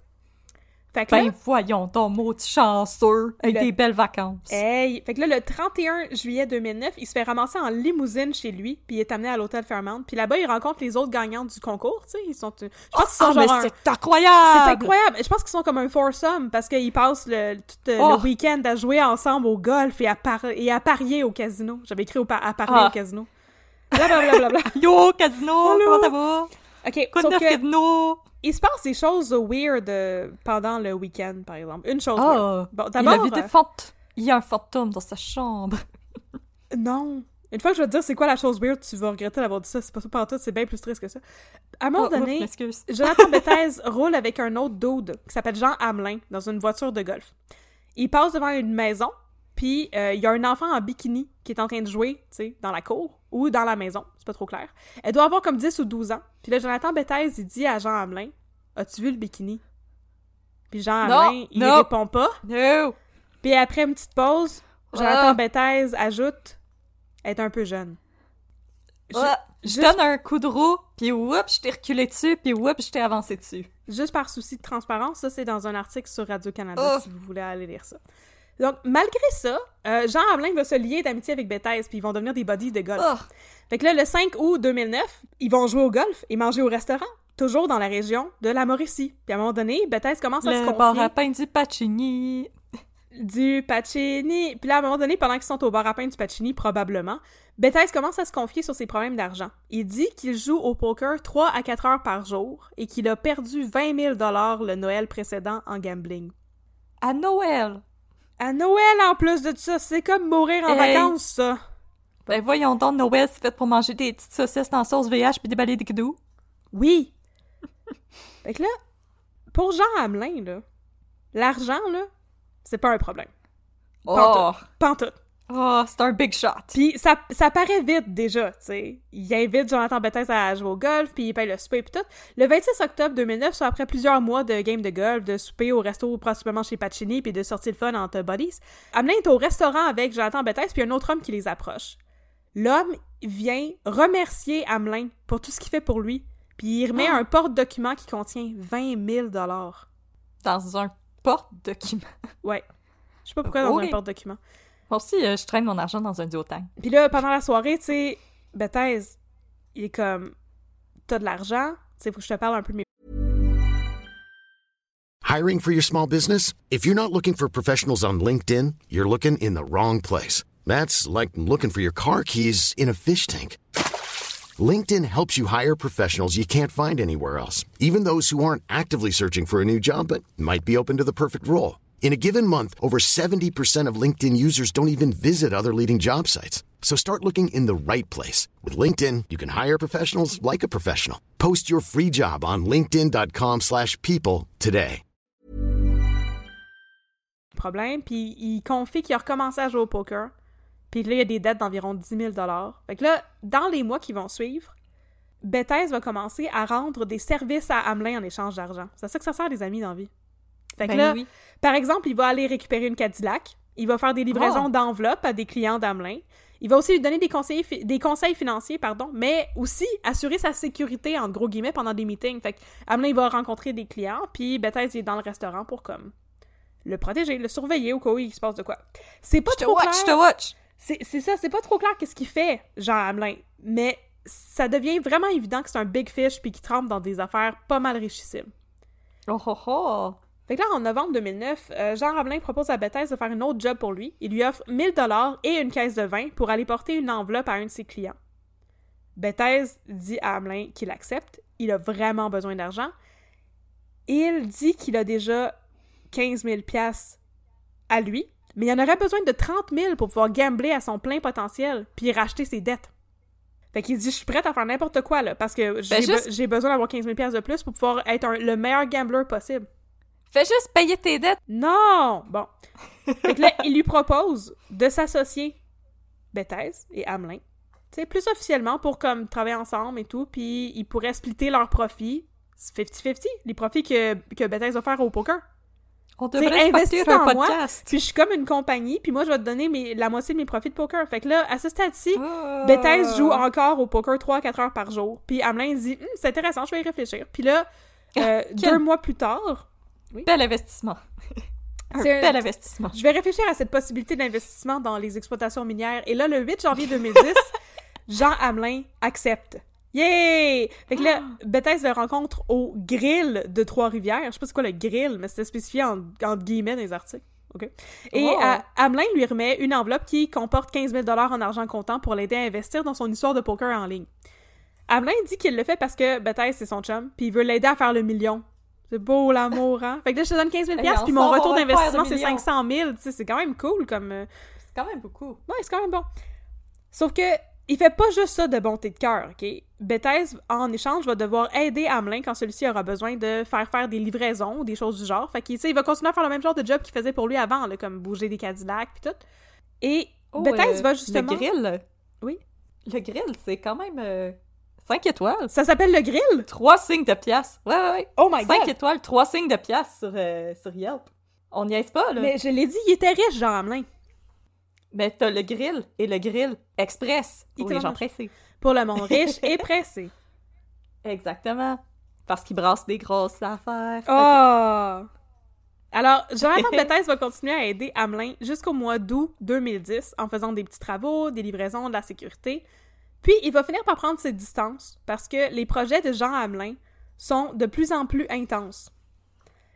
Fait que ben là, voyons ton mot de chanceux avec des belles vacances. Hey! Fait que là, le 31 juillet 2009, il se fait ramasser en limousine chez lui, puis il est amené à l'hôtel Fairmount. Puis là-bas, il rencontre les autres gagnantes du concours, tu sais. Ils sont... Je pense qu'ils sont oh, genre... c'est incroyable! C'est incroyable! Je pense qu'ils sont comme un foursome, parce qu'ils passent le, tout euh, oh. le week-end à jouer ensemble au golf et à, par... et à parier au casino. J'avais écrit au par... à parier ah. au casino. Blablabla. Yo, casino! Comment ça va? OK, Quoi de neuf, casino? il se passe des choses weird euh, pendant le week-end, par exemple. Une chose oh, Bon, il a vu des fant... Il y a un fantôme dans sa chambre. non. Une fois que je vais te dire c'est quoi la chose weird, tu vas regretter d'avoir dit ça. C'est pas ça tout, c'est bien plus triste que ça. À un moment oh, donné, oh, Jonathan Bethesda roule avec un autre dude qui s'appelle Jean Hamelin dans une voiture de golf. Il passe devant une maison, puis euh, il y a un enfant en bikini qui est en train de jouer, tu sais, dans la cour ou dans la maison, c'est pas trop clair. Elle doit avoir comme 10 ou 12 ans. Puis là, Jonathan Bethesda, il dit à Jean Hamelin As-tu vu le bikini Puis Jean Hamelin, il répond pas. No. Puis après une petite pause, Jonathan. Bethesda ajoute Elle est un peu jeune. Je, ah, je donne un coup de roue, puis oups, je t'ai reculé dessus, puis oups, je t'ai avancé dessus. Juste par souci de transparence, ça c'est dans un article sur Radio-Canada, oh. si vous voulez aller lire ça. Donc, malgré ça, euh, Jean Hamelin va se lier d'amitié avec Bethesda, puis ils vont devenir des buddies de golf. Oh. Fait que là, le 5 août 2009, ils vont jouer au golf et manger au restaurant, toujours dans la région de la Mauricie. Puis à un moment donné, Bethesda commence le à se confier... bar à pain du Pacini. du Pacini. Puis là, à un moment donné, pendant qu'ils sont au bar à pain du Pacini, probablement, Bethesda commence à se confier sur ses problèmes d'argent. Il dit qu'il joue au poker 3 à 4 heures par jour et qu'il a perdu 20 000 le Noël précédent en gambling. À Noël! À Noël, en plus de ça, c'est comme mourir en Hey. vacances, ça. Ben voyons donc, Noël, c'est fait pour manger des petites saucisses dans sauce VH puis déballer des cadeaux. Oui. fait que là, pour Jean Hamelin, là, l'argent, là, c'est pas un problème. Oh! Pantoute. Oh, c'est un big shot. Puis ça, ça paraît vite déjà, tu sais. Il invite Jonathan Bethesda à jouer au golf, puis il paye le souper puis tout. Le 26 octobre 2009, soit après plusieurs mois de game de golf, de souper au resto principalement chez Pacini, puis de sorties de fun entre buddies, Hamelin est au restaurant avec Jonathan Bethesda puis un autre homme qui les approche. L'homme vient remercier Hamelin pour tout ce qu'il fait pour lui, puis il remet un porte-document qui contient 20 000 Dans un porte-document? Ouais. Je sais pas pourquoi dans Ok. un porte-document. Moi aussi, euh, je traîne mon argent dans un duotang. Puis là, pendant la soirée, tu sais, Bethesda, il est comme, t'as de l'argent, tu sais, faut que je te parle un peu de mes Hiring for your small business? If you're not looking for professionals on LinkedIn, you're looking in the wrong place. That's like looking for your car keys in a fish tank. LinkedIn helps you hire professionals you can't find anywhere else, even those who aren't actively searching for a new job but might be open to the perfect role. In a given month, over 70% of LinkedIn users don't even visit other leading job sites. So start looking in the right place. With LinkedIn, you can hire professionals like a professional. Post your free job on linkedin.com/people slash people today. problèmes, puis il confie qu'il a recommencé à jouer au poker, puis là, il y a des dettes d'environ 10 000 Fait que là, dans les mois qui vont suivre, Bethesda va commencer à rendre des services à Hamelin en échange d'argent. C'est ça que ça sert, les amis, dans la vie. Fait que Ben là, oui. par exemple, il va aller récupérer une Cadillac, il va faire des livraisons Oh. d'enveloppes à des clients d'Hamelin, il va aussi lui donner des conseils, fi- des conseils financiers, pardon, mais aussi assurer sa sécurité, en gros guillemets, pendant des meetings. Fait que Hamelin, il va rencontrer des clients, puis Bethesda, il est dans le restaurant pour, comme, le protéger, le surveiller au cas où il se passe de quoi. C'est pas Je te trop watch, clair. je te watch! C'est c'est ça, c'est pas trop clair qu'est-ce qu'il fait, Jean Hamelin, mais ça devient vraiment évident que c'est un big fish puis qu'il trempe dans des affaires pas mal richissimes. Oh oh oh! Fait que là, en novembre 2009, euh, Jean Hamelin propose à Bethesda de faire un autre job pour lui. Il lui offre 1000 dollars et une caisse de vin pour aller porter une enveloppe à un de ses clients. Bethesda dit à Hamelin qu'il accepte. Il a vraiment besoin d'argent. Il dit qu'il a déjà 15 000 piastres à lui, mais il en aurait besoin de 30 000 pour pouvoir gambler à son plein potentiel puis racheter ses dettes. Fait qu'il dit, je suis prête à faire n'importe quoi, là, parce que j'ai Ben, juste- be- j'ai besoin d'avoir 15 000 piastres de plus pour pouvoir être un- le meilleur gambler possible. Fais juste payer tes dettes! Non! Bon. Fait que là, il lui propose de s'associer Bethesda et Hamelin. Tu sais, plus officiellement pour comme travailler ensemble et tout, puis ils pourraient splitter leurs profits. C'est 50-50, les profits que, que Bethesda va faire au poker. On devrait investir un dans moi, podcast! puis je suis comme une compagnie, puis moi je vais te donner mes- la moitié de mes profits de poker. Fait que là, à ce stade-ci, Oh. Bethesda joue encore au poker 3-4 heures par jour. Puis Hamelin dit, Hum, c'est intéressant, je vais y réfléchir. Puis là, euh, deux mois plus tard, Bel investissement. Un bel investissement. Je vais réfléchir à cette possibilité d'investissement dans les exploitations minières. Et là, le 8 janvier 2010, Jean Hamelin accepte. Yay! Fait que là, Bethesda le rencontre au grill de Trois-Rivières. Je sais pas c'est quoi le grill, mais c'était spécifié en, entre guillemets dans les articles. OK? Et Oh. euh, Hamelin lui remet une enveloppe qui comporte 15 000 en argent comptant pour l'aider à investir dans son histoire de poker en ligne. Hamelin dit qu'il le fait parce que Bethesda, c'est son chum, puis il veut l'aider à faire le million. C'est beau l'amour, hein? Fait que là, je te donne 15 000 Hey, puis mon retour d'investissement, c'est million. 500 000. Tu sais, c'est quand même cool comme... euh, C'est quand même beaucoup. Ouais, c'est quand même bon. Sauf que il fait pas juste ça de bonté de cœur, OK? Bethesda, en échange, va devoir aider Hamelin quand celui-ci aura besoin de faire faire des livraisons ou des choses du genre. Fait qu'il il va continuer à faire le même genre de job qu'il faisait pour lui avant, là, comme bouger des Cadillacs puis tout. Et Oh, Bethesda euh, va justement... Le grill. Oui? Le grill, c'est quand même 5 étoiles. Ça s'appelle le grill? Trois signes de pièces. Ouais, ouais, ouais. Oh my 5 god! étoiles, trois signes de pièces sur, euh, sur Yelp. On n'y est pas, là. Mais, Mais je l'ai dit, il était riche, Jean Hamelin. t'as le grill et le grill express pour Il les gens pressés. Pour le monde riche et pressé. Exactement. Parce qu'ils brassent des grosses affaires. Oh! Alors, Jonathan Bethesda va continuer à aider Hamelin jusqu'au mois d'août 2010 en faisant des petits travaux, des livraisons, de la sécurité. Puis, il va finir par prendre ses distances parce que les projets de Jean Hamelin sont de plus en plus intenses.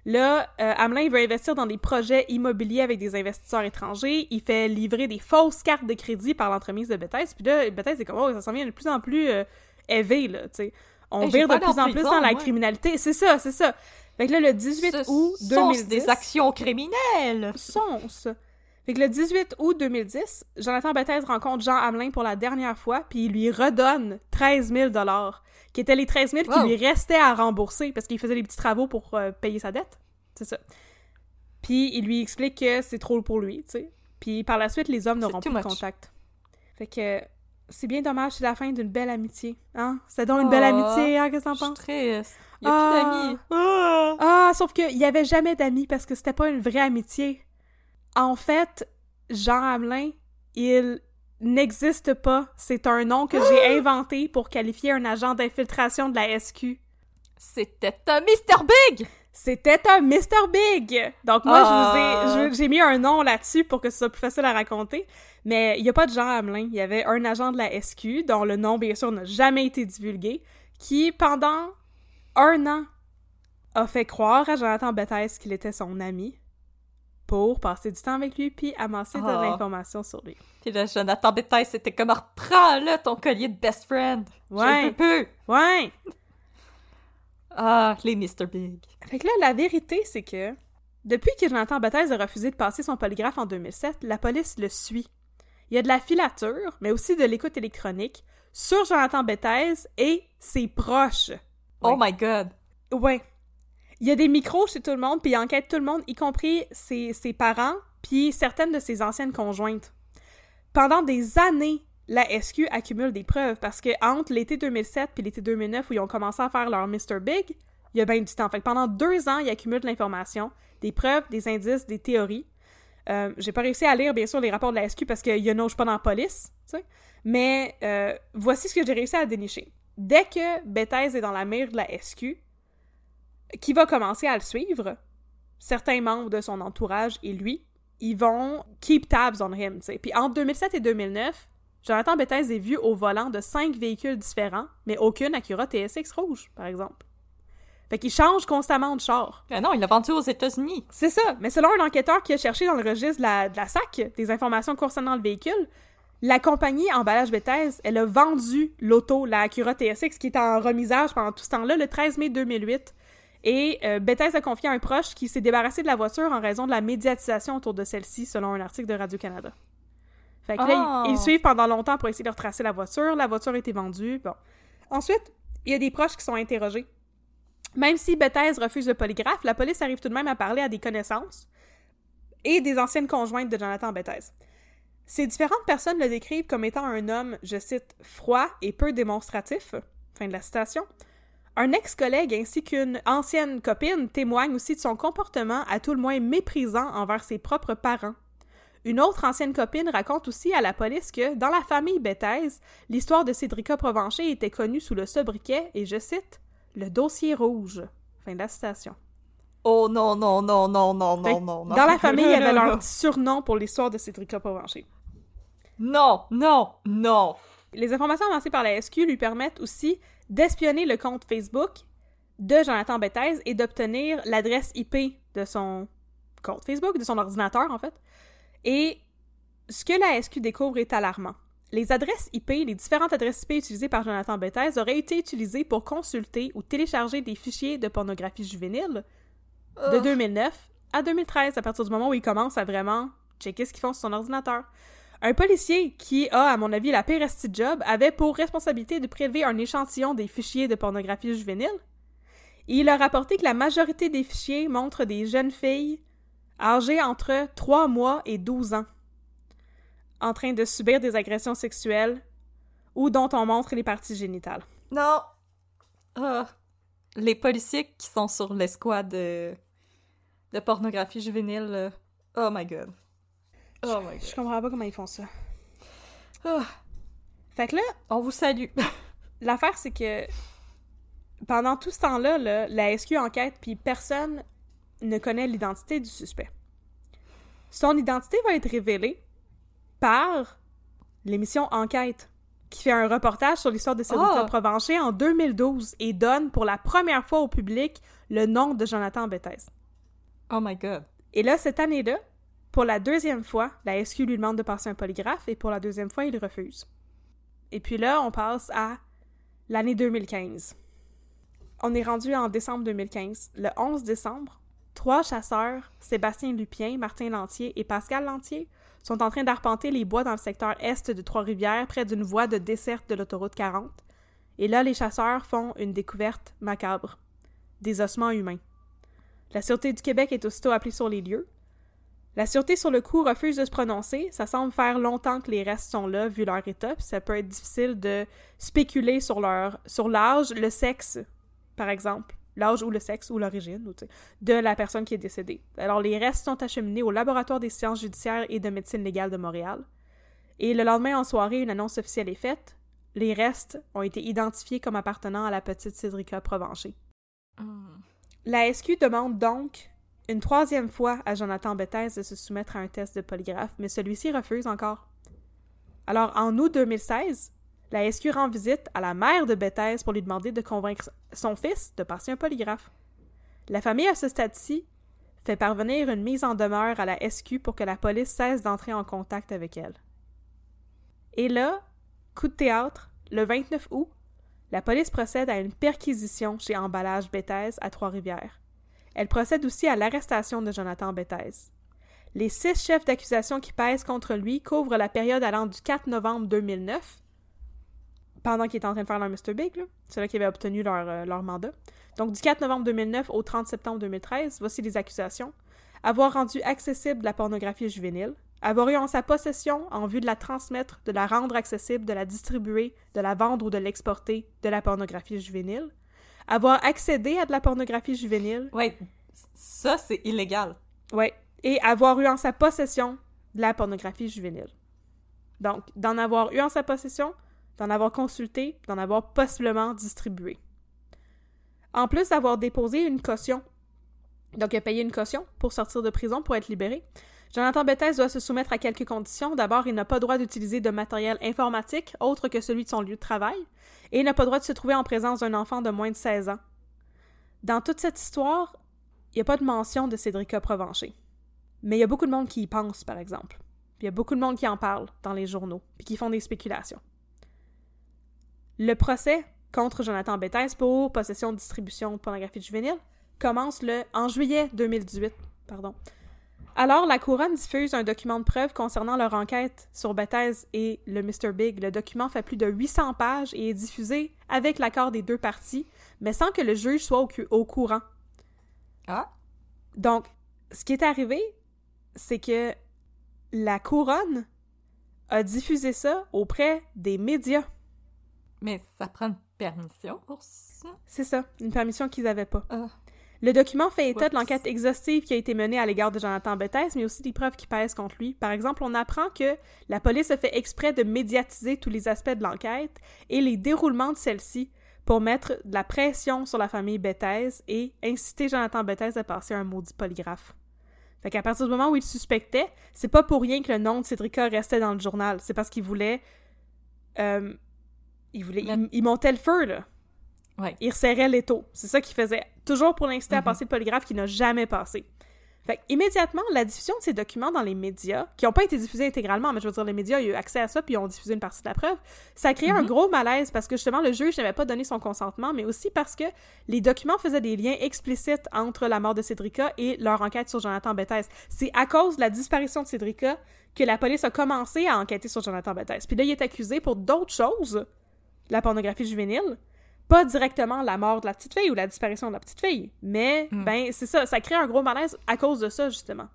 Là, euh, Hamelin veut investir dans des projets immobiliers avec des investisseurs étrangers. Il fait livrer des fausses cartes de crédit par l'entremise de Bethesda. Puis là, Bethesda, c'est comme, oh, ça s'en vient de plus en plus euh, élevé, là, tu sais. On Hey, vire de plus en plus dans la criminalité. C'est ça, c'est ça. Fait que là, le 18 Ce août sont 2010... des actions criminelles. sont ça. Fait que le 18 août 2010, Jonathan Bethesda rencontre Jean Hamelin pour la dernière fois, puis il lui redonne 13 000 qui étaient les 13 000 qui Wow. lui restaient à rembourser parce qu'il faisait des petits travaux pour euh, payer sa dette. C'est ça. Puis il lui explique que c'est trop pour lui, tu sais. Puis par la suite, les hommes n'auront plus de contact. Fait que c'est bien dommage, c'est la fin d'une belle amitié. Hein? C'est donc une belle Oh, amitié, hein? Qu'est-ce que t'en penses? triste. Il y a Ah. plus d'amis. Ah. Ah, sauf qu'il y avait jamais d'amis parce que c'était pas une vraie amitié. En fait, Jean Hamelin, il n'existe pas. C'est un nom que j'ai inventé pour qualifier un agent d'infiltration de la SQ. C'était un Mr. Big! C'était un Mr. Big! Donc moi, Ah. je vous ai, je vous- j'ai mis un nom là-dessus pour que ce soit plus facile à raconter. Mais il n'y a pas de Jean Hamelin. Il y avait un agent de la SQ, dont le nom, bien sûr, n'a jamais été divulgué, qui, pendant un an, a fait croire à Jonathan Bethesda qu'il était son ami pour passer du temps avec lui puis amasser de Ah. l'information sur lui. Puis là, Jonathan Bethesda, c'était comme reprends-le ton collier de best friend. Ouais. Je peux. Ouais! Ah, les Mr. Big. Fait que là, la vérité, c'est que depuis que Jonathan Bethesda a refusé de passer son polygraphe en 2007, la police le suit. Il y a de la filature, mais aussi de l'écoute électronique sur Jonathan Bethesda et ses proches. Oh my god. Ouais. Il y a des micros chez tout le monde, puis il enquête tout le monde, y compris ses, parents, puis certaines de ses anciennes conjointes. Pendant des années, la SQ accumule des preuves parce que entre l'été 2007 puis l'été 2009 où ils ont commencé à faire leur Mr. Big, il y a bien du temps. Fait que pendant deux ans, ils accumulent de l'information, des preuves, des indices, des théories. Euh, J'ai pas réussi à lire, bien sûr, les rapports de la SQ parce qu'il y en a pas dans la police, tu sais. Mais euh, voici ce que j'ai réussi à dénicher. Dès que Bethesda est dans la mire de la SQ, qui va commencer à le suivre, certains membres de son entourage et lui, ils vont keep tabs on him, tu sais. Puis entre 2007 et 2009, Jonathan Bethesda est vu au volant de cinq véhicules différents, mais aucune Acura TSX rouge, par exemple. Fait qu'il change constamment de char. Ah non, il l'a vendu aux États-Unis. C'est ça. Mais selon un enquêteur qui a cherché dans le registre de la, de la SAC des informations concernant le véhicule, la compagnie Emballage Bethesda, elle a vendu l'auto, la Acura TSX, qui est en remisage pendant tout ce temps-là, le 13 mai 2008. Et euh, Bethesda a confié à un proche qui s'est débarrassé de la voiture en raison de la médiatisation autour de celle-ci, selon un article de Radio-Canada. Fait que là, ils, ils suivent pendant longtemps pour essayer de retracer la voiture. La voiture a été vendue. Bon. Ensuite, il y a des proches qui sont interrogés. Même si Bethesda refuse le polygraphe, la police arrive tout de même à parler à des connaissances et des anciennes conjointes de Jonathan Bethesda. Ces différentes personnes le décrivent comme étant un homme, je cite, froid et peu démonstratif. Fin de la citation. Un ex-collègue ainsi qu'une ancienne copine témoignent aussi de son comportement à tout le moins méprisant envers ses propres parents. Une autre ancienne copine raconte aussi à la police que, dans la famille Bethesda, l'histoire de Cédrica Provencher était connue sous le sobriquet, et je cite, le dossier rouge. Fin de la citation. Oh non, non, non, non, non, Fait non, non, non. Dans la famille, il y avait leur petit surnom pour l'histoire de Cédrica Provencher. Non, non, non. Les informations avancées par la SQ lui permettent aussi d'espionner le compte Facebook de Jonathan Bethesda et d'obtenir l'adresse IP de son compte Facebook, de son ordinateur en fait. Et ce que la SQ découvre est alarmant. Les adresses IP, les différentes adresses IP utilisées par Jonathan Bethesda auraient été utilisées pour consulter ou télécharger des fichiers de pornographie juvénile de Ugh. 2009 à 2013, à partir du moment où il commence à vraiment checker ce qu'ils font sur son ordinateur. Un policier qui a, à mon avis, la pire job avait pour responsabilité de prélever un échantillon des fichiers de pornographie juvénile. Il a rapporté que la majorité des fichiers montrent des jeunes filles âgées entre 3 mois et 12 ans en train de subir des agressions sexuelles ou dont on montre les parties génitales. Non. Ah. Les policiers qui sont sur l'escouade de... de pornographie juvénile. Oh my god. Oh my god. Je comprends pas comment ils font ça. Ah. Fait que là, On vous salue. L'affaire, c'est que pendant tout ce temps-là, là, la SQ enquête, puis personne ne connaît l'identité du suspect. Son identité va être révélée par l'émission Enquête, qui fait un reportage sur l'histoire de Cédrica Ah! Provencher en 2012 et donne pour la première fois au public le nom de Jonathan Bethesda. Oh my god. Et là, cette année-là, pour la deuxième fois, la SQ lui demande de passer un polygraphe et pour la deuxième fois, il refuse. Et puis là, on passe à l'année 2015. On est rendu en décembre 2015. Le 11 décembre, trois chasseurs, Sébastien Lupien, Martin Lantier et Pascal Lantier, sont en train d'arpenter les bois dans le secteur est de Trois-Rivières, près d'une voie de desserte de l'autoroute 40. Et là, les chasseurs font une découverte macabre. Des ossements humains. La Sûreté du Québec est aussitôt appelée sur les lieux. La Sûreté sur le coup refuse de se prononcer. Ça semble faire longtemps que les restes sont là, vu leur état, puis ça peut être difficile de spéculer sur leur sur l'âge, le sexe, par exemple. L'âge ou le sexe ou l'origine de la personne qui est décédée. Alors, les restes sont acheminés au Laboratoire des sciences judiciaires et de médecine légale de Montréal. Et le lendemain en soirée, une annonce officielle est faite. Les restes ont été identifiés comme appartenant à la petite Cédrica Provencher. La SQ demande donc une troisième fois à Jonathan Bethes de se soumettre à un test de polygraphe, mais celui-ci refuse encore. Alors, en août 2016, la SQ rend visite à la mère de Bethes pour lui demander de convaincre son fils de passer un polygraphe. La famille, à ce stade-ci, fait parvenir une mise en demeure à la SQ pour que la police cesse d'entrer en contact avec elle. Et là, coup de théâtre, le 29 août, la police procède à une perquisition chez Emballage Bethes à Trois-Rivières. Elle procède aussi à l'arrestation de Jonathan Bethes. Les six chefs d'accusation qui pèsent contre lui couvrent la période allant du 4 novembre 2009, pendant qu'il était en train de faire leur Mr. Big, c'est là qu'ils avaient obtenu leur, euh, leur mandat. Donc du 4 novembre 2009 au 30 septembre 2013, voici les accusations. Avoir rendu accessible la pornographie juvénile, avoir eu en sa possession en vue de la transmettre, de la rendre accessible, de la distribuer, de la vendre ou de l'exporter de la pornographie juvénile, avoir accédé à de la pornographie juvénile. Ouais, ça c'est illégal. Ouais, et avoir eu en sa possession de la pornographie juvénile. Donc, d'en avoir eu en sa possession, d'en avoir consulté, d'en avoir possiblement distribué. En plus d'avoir déposé une caution, donc il a payé une caution pour sortir de prison pour être libéré, Jonathan Bethes doit se soumettre à quelques conditions. D'abord, il n'a pas droit d'utiliser de matériel informatique autre que celui de son lieu de travail, et il n'a pas droit de se trouver en présence d'un enfant de moins de 16 ans. Dans toute cette histoire, il n'y a pas de mention de Cédrica Provencher. Mais il y a beaucoup de monde qui y pense, par exemple. Il y a beaucoup de monde qui en parle dans les journaux, puis qui font des spéculations. Le procès contre Jonathan Bethes pour possession distribution de pornographie juvénile commence le en juillet 2018, pardon. Alors, la couronne diffuse un document de preuve concernant leur enquête sur Bethes et le Mr. Big. Le document fait plus de 800 pages et est diffusé avec l'accord des deux parties, mais sans que le juge soit au, au courant. Ah. Donc, ce qui est arrivé, c'est que la couronne a diffusé ça auprès des médias. Mais ça prend une permission pour ça? C'est ça, une permission qu'ils n'avaient pas. Ah. Le document fait état de l'enquête exhaustive qui a été menée à l'égard de Jonathan Bethes, mais aussi des preuves qui pèsent contre lui. Par exemple, on apprend que la police a fait exprès de médiatiser tous les aspects de l'enquête et les déroulements de celle-ci pour mettre de la pression sur la famille Bethes et inciter Jonathan Bethes à passer un maudit polygraphe. Fait qu'à partir du moment où il suspectait, c'est pas pour rien que le nom de Cédrica restait dans le journal. C'est parce qu'il voulait. Euh, il voulait. Il montait le feu, là. Ouais. Il resserrait l'étau. C'est ça qu'il faisait. Toujours pour l'inciter à passer le polygraphe qui n'a jamais passé. Fait immédiatement, la diffusion de ces documents dans les médias, qui n'ont pas été diffusés intégralement, mais je veux dire, les médias ont eu accès à ça puis ont diffusé une partie de la preuve, ça a créé un gros malaise parce que justement, le juge n'avait pas donné son consentement, mais aussi parce que les documents faisaient des liens explicites entre la mort de Cédrica et leur enquête sur Jonathan Bethes. C'est à cause de la disparition de Cédrica que la police a commencé à enquêter sur Jonathan Bethes. Puis là, il est accusé pour d'autres choses, la pornographie juvénile, pas directement la mort de la petite fille ou la disparition de la petite fille, mais Mm. ben c'est ça, ça crée un gros malaise à cause de ça justement.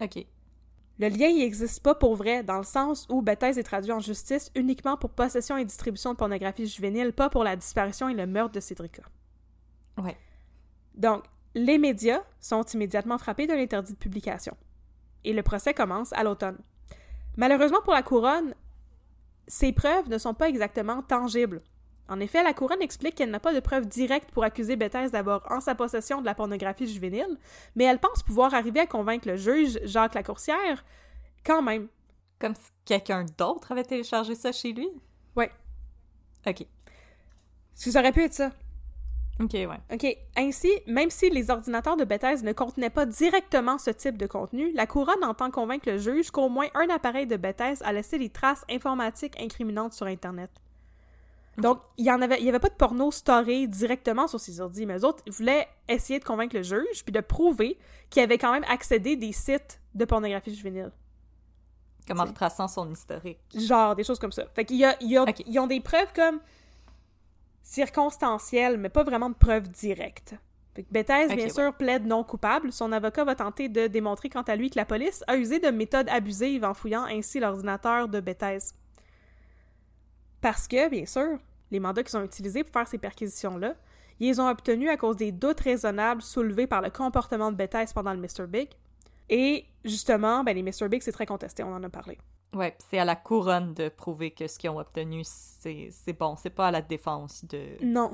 OK. Le lien il existe pas pour vrai dans le sens où Bethes est traduit en justice uniquement pour possession et distribution de pornographie juvénile, pas pour la disparition et le meurtre de Cédrica. Ouais. Donc, les médias sont immédiatement frappés d'un interdit de publication. Et le procès commence à l'automne. Malheureusement pour la couronne, ces preuves ne sont pas exactement tangibles. En effet, la couronne explique qu'elle n'a pas de preuves directes pour accuser Bethes d'avoir en sa possession de la pornographie juvénile, mais elle pense pouvoir arriver à convaincre le juge Jacques Lacourcière quand même. Comme si quelqu'un d'autre avait téléchargé ça chez lui? Ouais. OK. Ça aurait pu être ça. Ok, ouais. OK. Ainsi, même si les ordinateurs de Bethesda ne contenaient pas directement ce type de contenu, la couronne entend convaincre le juge qu'au moins un appareil de Bethesda a laissé des traces informatiques incriminantes sur Internet. Donc, il y en avait, y avait pas de porno storé directement sur ces ordi, mais eux autres voulaient essayer de convaincre le juge puis de prouver qu'il avait quand même accédé des sites de pornographie juvénile. Comme en retraçant son historique. Genre, des choses comme ça. Fait qu'il y a, y ont des preuves comme circonstancielles, mais pas vraiment de preuves directes. Fait que Bethesda, bien ouais. sûr, plaide non coupable. Son avocat va tenter de démontrer quant à lui que la police a usé de méthodes abusives en fouillant ainsi l'ordinateur de Bethesda. Parce que, bien sûr, les mandats qu'ils ont utilisés pour faire ces perquisitions-là, ils les ont obtenus à cause des doutes raisonnables soulevés par le comportement de Bethesda pendant le Mr. Big. Et justement, ben, les Mr. Big, c'est très contesté, on en a parlé. Puis c'est à la couronne de prouver que ce qu'ils ont obtenu, c'est c'est bon. C'est pas à la défense de Non,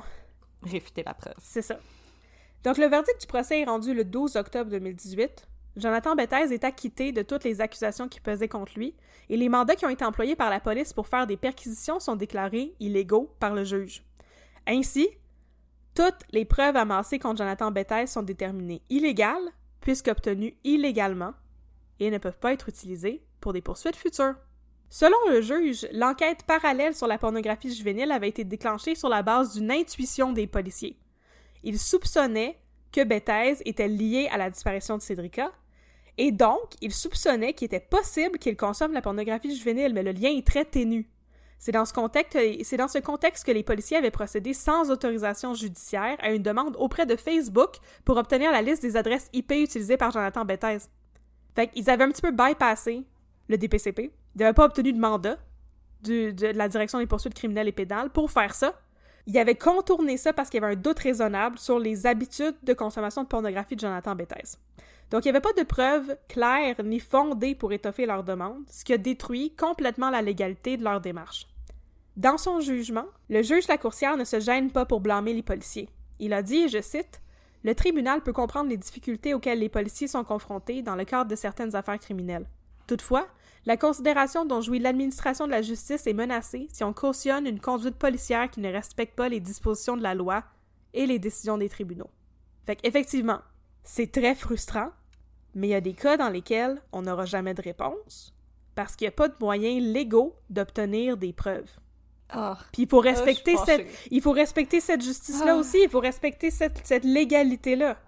réfuter la preuve. C'est ça. Donc, le verdict du procès est rendu le 12 octobre 2018. Jonathan Bethesda est acquitté de toutes les accusations qui pesaient contre lui, et les mandats qui ont été employés par la police pour faire des perquisitions sont déclarés illégaux par le juge. Ainsi, toutes les preuves amassées contre Jonathan Bethesda sont déterminées illégales, puisqu'obtenues illégalement, et ne peuvent pas être utilisées pour des poursuites futures. Selon le juge, l'enquête parallèle sur la pornographie juvénile avait été déclenchée sur la base d'une intuition des policiers. Ils soupçonnaient que Bethesda était lié à la disparition de Cédrica, et donc ils soupçonnaient qu'il était possible qu'il consomme la pornographie juvénile, mais le lien est très ténu. C'est dans, ce contexte, que les policiers avaient procédé sans autorisation judiciaire à une demande auprès de Facebook pour obtenir la liste des adresses IP utilisées par Jonathan Bethesda. Fait qu'ils avaient un petit peu bypassé le DPCP. Ils n'avaient pas obtenu de mandat du- de la direction des poursuites criminelles et pénales pour faire ça. Ils avaient contourné ça parce qu'il y avait un doute raisonnable sur les habitudes de consommation de pornographie de Jonathan Bethesda. Donc, il n'y avait pas de preuves claires ni fondées pour étoffer leur demande, ce qui a détruit complètement la légalité de leur démarche. Dans son jugement, le juge Lacourcière ne se gêne pas pour blâmer les policiers. Il a dit, je cite, Le tribunal peut comprendre les difficultés auxquelles les policiers sont confrontés dans le cadre de certaines affaires criminelles. Toutefois, la considération dont jouit l'administration de la justice est menacée si on cautionne une conduite policière qui ne respecte pas les dispositions de la loi et les décisions des tribunaux. Fait qu'effectivement, c'est très frustrant, mais il y a des cas dans lesquels on n'aura jamais de réponse parce qu'il n'y a pas de moyens légaux d'obtenir des preuves. Ah, Puis il faut suis respecter cette, il faut respecter cette justice-là Ah. aussi, il faut respecter cette, cette légalité-là.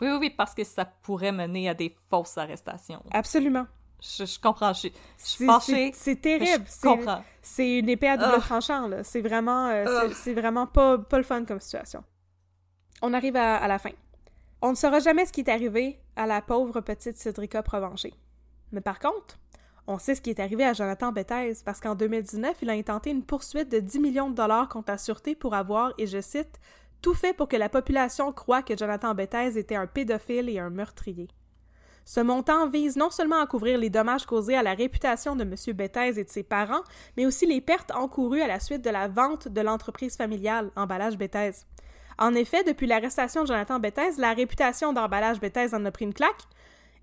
oui, oui, oui, parce que ça pourrait mener à des fausses arrestations. Absolument. Je, je comprends, je suis, je C'est- terrible. Je comprends. C'est une épée à double Ah. tranchant, là. C'est vraiment, euh, Ah. c'est- vraiment pas, pas le fun comme situation. On arrive à, à la fin. On ne saura jamais ce qui est arrivé à la pauvre petite Cédrica Provencher. Mais par contre, on sait ce qui est arrivé à Jonathan Bethesda parce qu'en 2019, il a intenté une poursuite de 10 millions de dollars contre la Sûreté pour avoir, et je cite, tout fait pour que la population croie que Jonathan Bethesda était un pédophile et un meurtrier. Ce montant vise non seulement à couvrir les dommages causés à la réputation de M. Bethesda et de ses parents, mais aussi les pertes encourues à la suite de la vente de l'entreprise familiale Emballage Bethesda. En effet, depuis l'arrestation de Jonathan Bethesda, la réputation d'Emballage Bethesda en a pris une claque,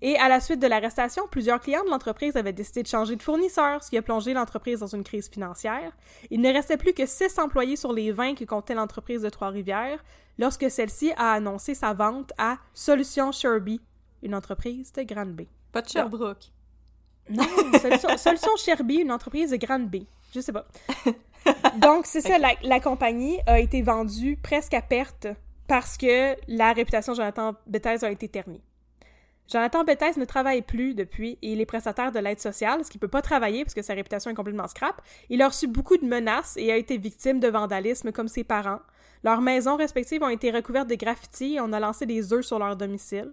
et à la suite de l'arrestation, plusieurs clients de l'entreprise avaient décidé de changer de fournisseur, ce qui a plongé l'entreprise dans une crise financière. Il ne restait plus que six employés sur les 20 que comptait l'entreprise de Trois-Rivières lorsque celle-ci a annoncé sa vente à Solutions Sherby, une entreprise de Granby. Pas de Sherbrooke. Non, Solution, Solution Sherby, une entreprise de Granby. Je sais pas. Donc, c'est ça, la, la compagnie a été vendue presque à perte parce que la réputation de Jonathan Bethesda a été ternie. Jonathan Bethesda ne travaille plus depuis et il est prestataire de l'aide sociale, ce qui peut pas travailler parce que sa réputation est complètement scrap. Il a reçu beaucoup de menaces et a été victime de vandalisme comme ses parents. Leurs maisons respectives ont été recouvertes de graffitis et on a lancé des œufs sur leur domicile.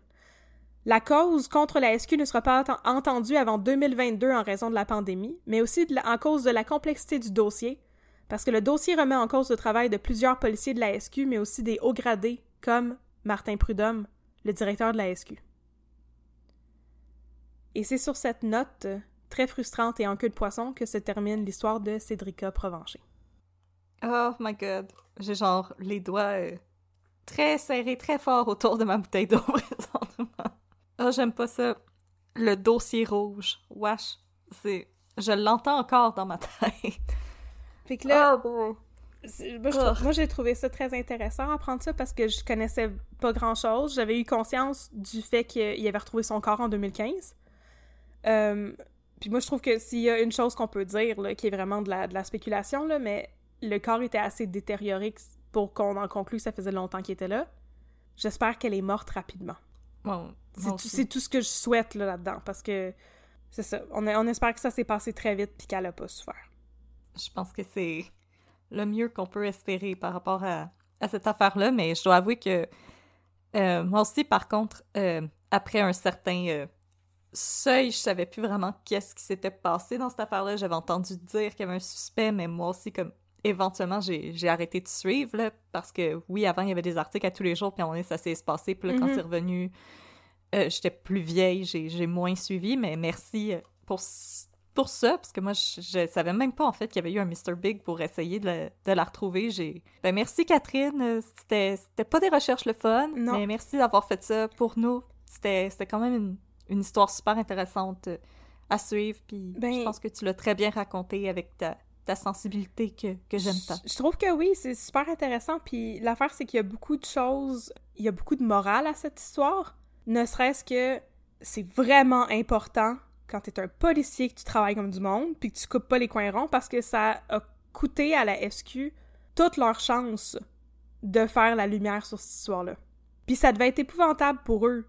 La cause contre la SQ ne sera pas ent- entendue avant 2022 en raison de la pandémie, mais aussi en cause de la complexité du dossier, parce que le dossier remet en cause le travail de plusieurs policiers de la SQ, mais aussi des hauts gradés, comme Martin Prudhomme, le directeur de la SQ. Et c'est sur cette note très frustrante et en queue de poisson que se termine l'histoire de Cédrica Provencher. Oh my god. J'ai genre les doigts euh, très serrés, très fort autour de ma bouteille d'eau présentement. Oh, j'aime pas ça. Le dossier rouge. Wesh. C'est. Je l'entends encore dans ma tête. Fait que là, Oh boy. Moi, j'ai trouvé ça très intéressant à apprendre ça parce que je connaissais pas grand-chose. J'avais eu conscience du fait qu'il avait retrouvé son corps en 2015. Euh, puis moi, je trouve que s'il y a une chose qu'on peut dire, là, qui est vraiment de la, de la spéculation, là, mais le corps était assez détérioré pour qu'on en conclue que ça faisait longtemps qu'il était là. J'espère qu'elle est morte rapidement. Bon, c'est tout, ce que je souhaite là-dedans, parce que c'est ça. On, on espère que ça s'est passé très vite puis qu'elle a pas souffert. Je pense que c'est le mieux qu'on peut espérer par rapport à, cette affaire-là, mais je dois avouer que euh, moi aussi, par contre, euh, après un certain euh, seuil, je savais plus vraiment qu'est-ce qui s'était passé dans cette affaire-là. J'avais entendu dire qu'il y avait un suspect, mais moi aussi, comme éventuellement, j'ai arrêté de suivre, là, parce que oui, avant, il y avait des articles à tous les jours, puis à un moment donné, ça s'est espacé, puis là, quand mm-hmm. c'est revenu, j'étais plus vieille, j'ai moins suivi, mais merci pour pour ça, parce que moi, je, savais même pas, en fait, qu'il y avait eu un Mr. Big pour essayer de, la retrouver. J'ai... Ben, merci, Catherine. C'était, pas des recherches le fun, mais merci d'avoir fait ça pour nous. C'était, quand même une, histoire super intéressante euh, à suivre, puis ben je pense que tu l'as très bien raconté avec ta, sensibilité que, que j'aime tant. Je trouve que oui, c'est super intéressant, puis l'affaire, c'est qu'il y a beaucoup de choses, il y a beaucoup de morale à cette histoire, ne serait-ce que c'est vraiment important quand t'es un policier, que tu travailles comme du monde, puis que tu coupes pas les coins ronds, parce que ça a coûté à la SQ toute leur chance de faire la lumière sur cette histoire-là. Puis ça devait être épouvantable pour eux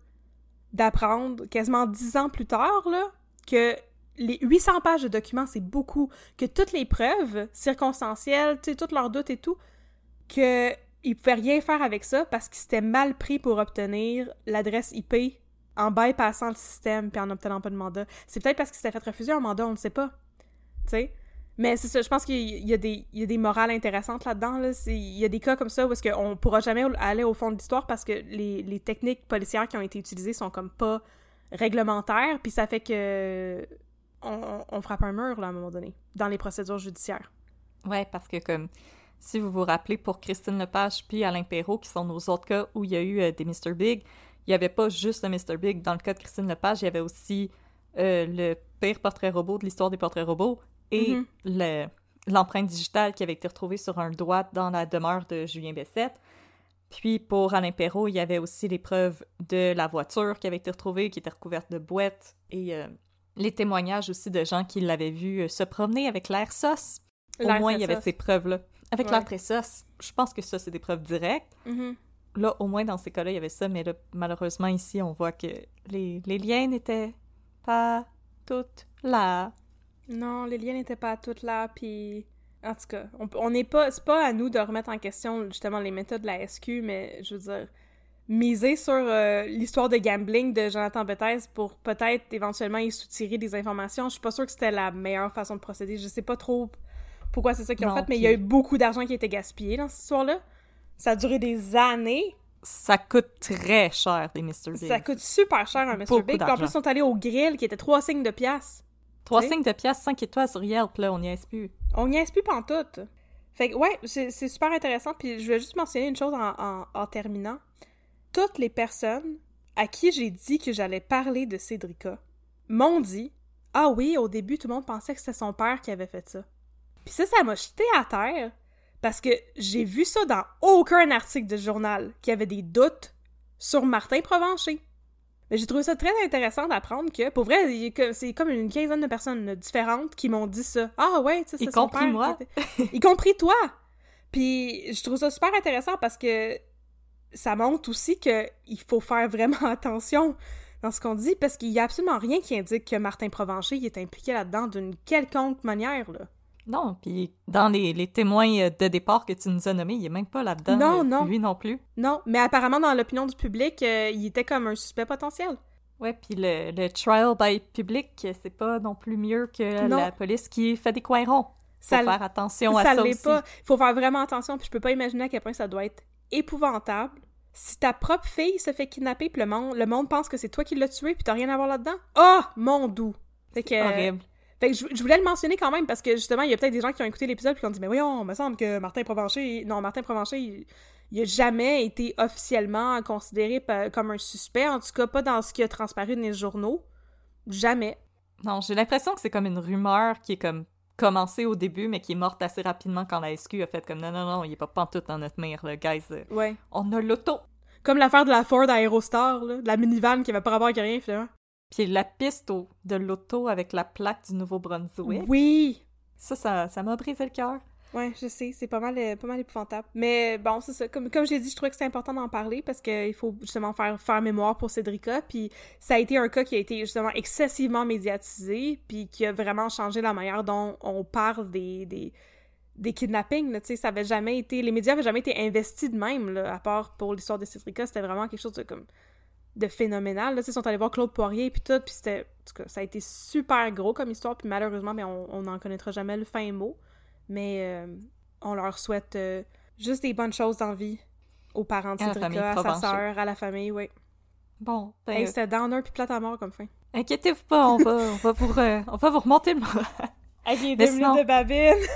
d'apprendre quasiment dix ans plus tard, là, que les 800 pages de documents, c'est beaucoup, que toutes les preuves circonstancielles, tu sais, tous leurs doutes et tout, qu'ils pouvaient rien faire avec ça parce qu'ils s'étaient mal pris pour obtenir l'adresse IP en bypassant le système puis en obtenant pas de mandat. C'est peut-être parce qu'il s'était fait refuser un mandat, on ne sait pas. Tu sais? Mais c'est ça, je pense qu'il y, a des, morales intéressantes là-dedans. Là. Il y a des cas comme ça où est-ce qu'on pourra jamais aller au fond de l'histoire parce que les, les, techniques policières qui ont été utilisées sont comme pas réglementaires, puis ça fait que on, on, frappe un mur là, à un moment donné, dans les procédures judiciaires. Ouais, parce que comme si vous vous rappelez pour Christine Lepage puis Alain Perrault, qui sont nos autres cas où il y a eu euh, des Mr. Big, il n'y avait pas juste le Mr. Big. Dans le cas de Christine Lepage, il y avait aussi euh, le pire portrait robot de l'histoire des portraits robots et mm-hmm. l'empreinte digitale qui avait été retrouvée sur un doigt dans la demeure de Julien Bessette. Puis pour Alain Perrault, il y avait aussi les preuves de la voiture qui avait été retrouvée, qui était recouverte de boîtes, et euh, les témoignages aussi de gens qui l'avaient vu euh, se promener avec l'air sauce. Au moins, il y avait ces preuves-là. Avec l'air très sauce, je pense que ça, c'est des preuves directes. Mm-hmm là, au moins dans ces cas-là, il y avait ça, mais là, malheureusement, ici, on voit que les, les liens n'étaient pas toutes là. Non, les liens n'étaient pas toutes là, puis... En tout cas, on n'est pas... C'est pas à nous de remettre en question, justement, les méthodes de la SQ, mais, je veux dire, miser sur euh, l'histoire de gambling de Jonathan Bethesda pour peut-être éventuellement y soutirer des informations, je suis pas sûre que c'était la meilleure façon de procéder. Je sais pas trop pourquoi c'est ça qu'ils ont fait, mais il y a eu beaucoup d'argent qui a été gaspillé dans cette histoire-là. Ça a duré des années. Ça coûte très cher, des Mr. Big. Ça coûte super cher, un Mr. Big. en plus, ils sont allés au grill, qui était trois signes de pièces. Trois signes de pièces, 5 étoiles sur Yelp, là, on n'y est plus. On n'y est plus pantoute. Fait que, ouais, c'est super intéressant. Puis je vais juste mentionner une chose en, en terminant. Toutes les personnes à qui j'ai dit que j'allais parler de Cédrica m'ont dit Ah oui, au début, tout le monde pensait que c'était son père qui avait fait ça. Puis ça, ça m'a jeté à terre. Parce que j'ai vu ça dans aucun article de journal qui avait des doutes sur Martin Provencher. Mais j'ai trouvé ça très intéressant d'apprendre que, pour vrai, c'est comme une quinzaine de personnes différentes qui m'ont dit ça. Ah ouais, tu sais, c'est son compris moi. y compris toi. Puis je trouve ça super intéressant parce que ça montre aussi qu'il faut faire vraiment attention dans ce qu'on dit parce qu'il y a absolument rien qui indique que Martin Provencher est impliqué là-dedans d'une quelconque manière, là. Non, puis dans les, témoins de départ que tu nous as nommés, il est même pas là-dedans. Non, euh, non. Lui non plus. Non, mais apparemment, dans l'opinion du public, euh, il était comme un suspect potentiel. Ouais, puis le, trial by public, c'est pas non plus mieux que la police qui fait des coins ronds. Faut ça faire attention à ça, ça aussi. pas. Il faut faire vraiment attention, puis je peux pas imaginer à quel point ça doit être épouvantable. Si ta propre fille se fait kidnapper, puis le monde, le monde pense que c'est toi qui l'as tué, puis t'as rien à voir là-dedans. Oh, mon doux! C'est horrible. Fait que je, voulais le mentionner quand même parce que justement, il y a peut-être des gens qui ont écouté l'épisode et qui ont dit Mais voyons, il me semble que Martin Provencher. Non, Martin Provencher, il, il a jamais été officiellement considéré comme un suspect, en tout cas pas dans ce qui a transparu dans les journaux. Jamais. Non, j'ai l'impression que c'est comme une rumeur qui est comme commencé au début, mais qui est morte assez rapidement quand la SQ a fait comme non, non, non, il est pas pantoute dans notre mire, le guys. Ouais. On a l'auto. Comme l'affaire de la Ford Aerostar, là, de la minivan qui avait pas rapport avec rien, finalement. Puis la piste au- de l'auto avec la plaque du Nouveau-Brunswick. Oui! Ça, ça, ça m'a brisé le cœur. Ouais, je sais, c'est pas mal, euh, pas mal épouvantable. Mais bon, c'est ça. Comme, comme je l'ai dit, je trouvais que c'est important d'en parler parce qu'il faut justement faire, faire mémoire pour Cédrica. Puis ça a été un cas qui a été justement excessivement médiatisé, puis qui a vraiment changé la manière dont on parle des, des, des kidnappings. là. Ça avait jamais été. Les médias avaient jamais été investis de même, là, à part pour l'histoire de Cédrica. C'était vraiment quelque chose de comme de phénoménal. Là, ils sont allés voir Claude Poirier puis tout, puis c'était... En tout cas, ça a été super gros comme histoire, puis malheureusement, ben, on on n'en connaîtra jamais le fin mot. Mais euh, on leur souhaite euh, juste des bonnes choses dans la vie aux parents de À la Cédrica, famille à sa sœur, à la famille, oui. Bon, ben, Hey, c'était downer puis plate à mort comme fin. inquiétez-vous pas, on va, on va vous, re- on va vous remonter le moral. Avec les deux sinon- minutes de babine!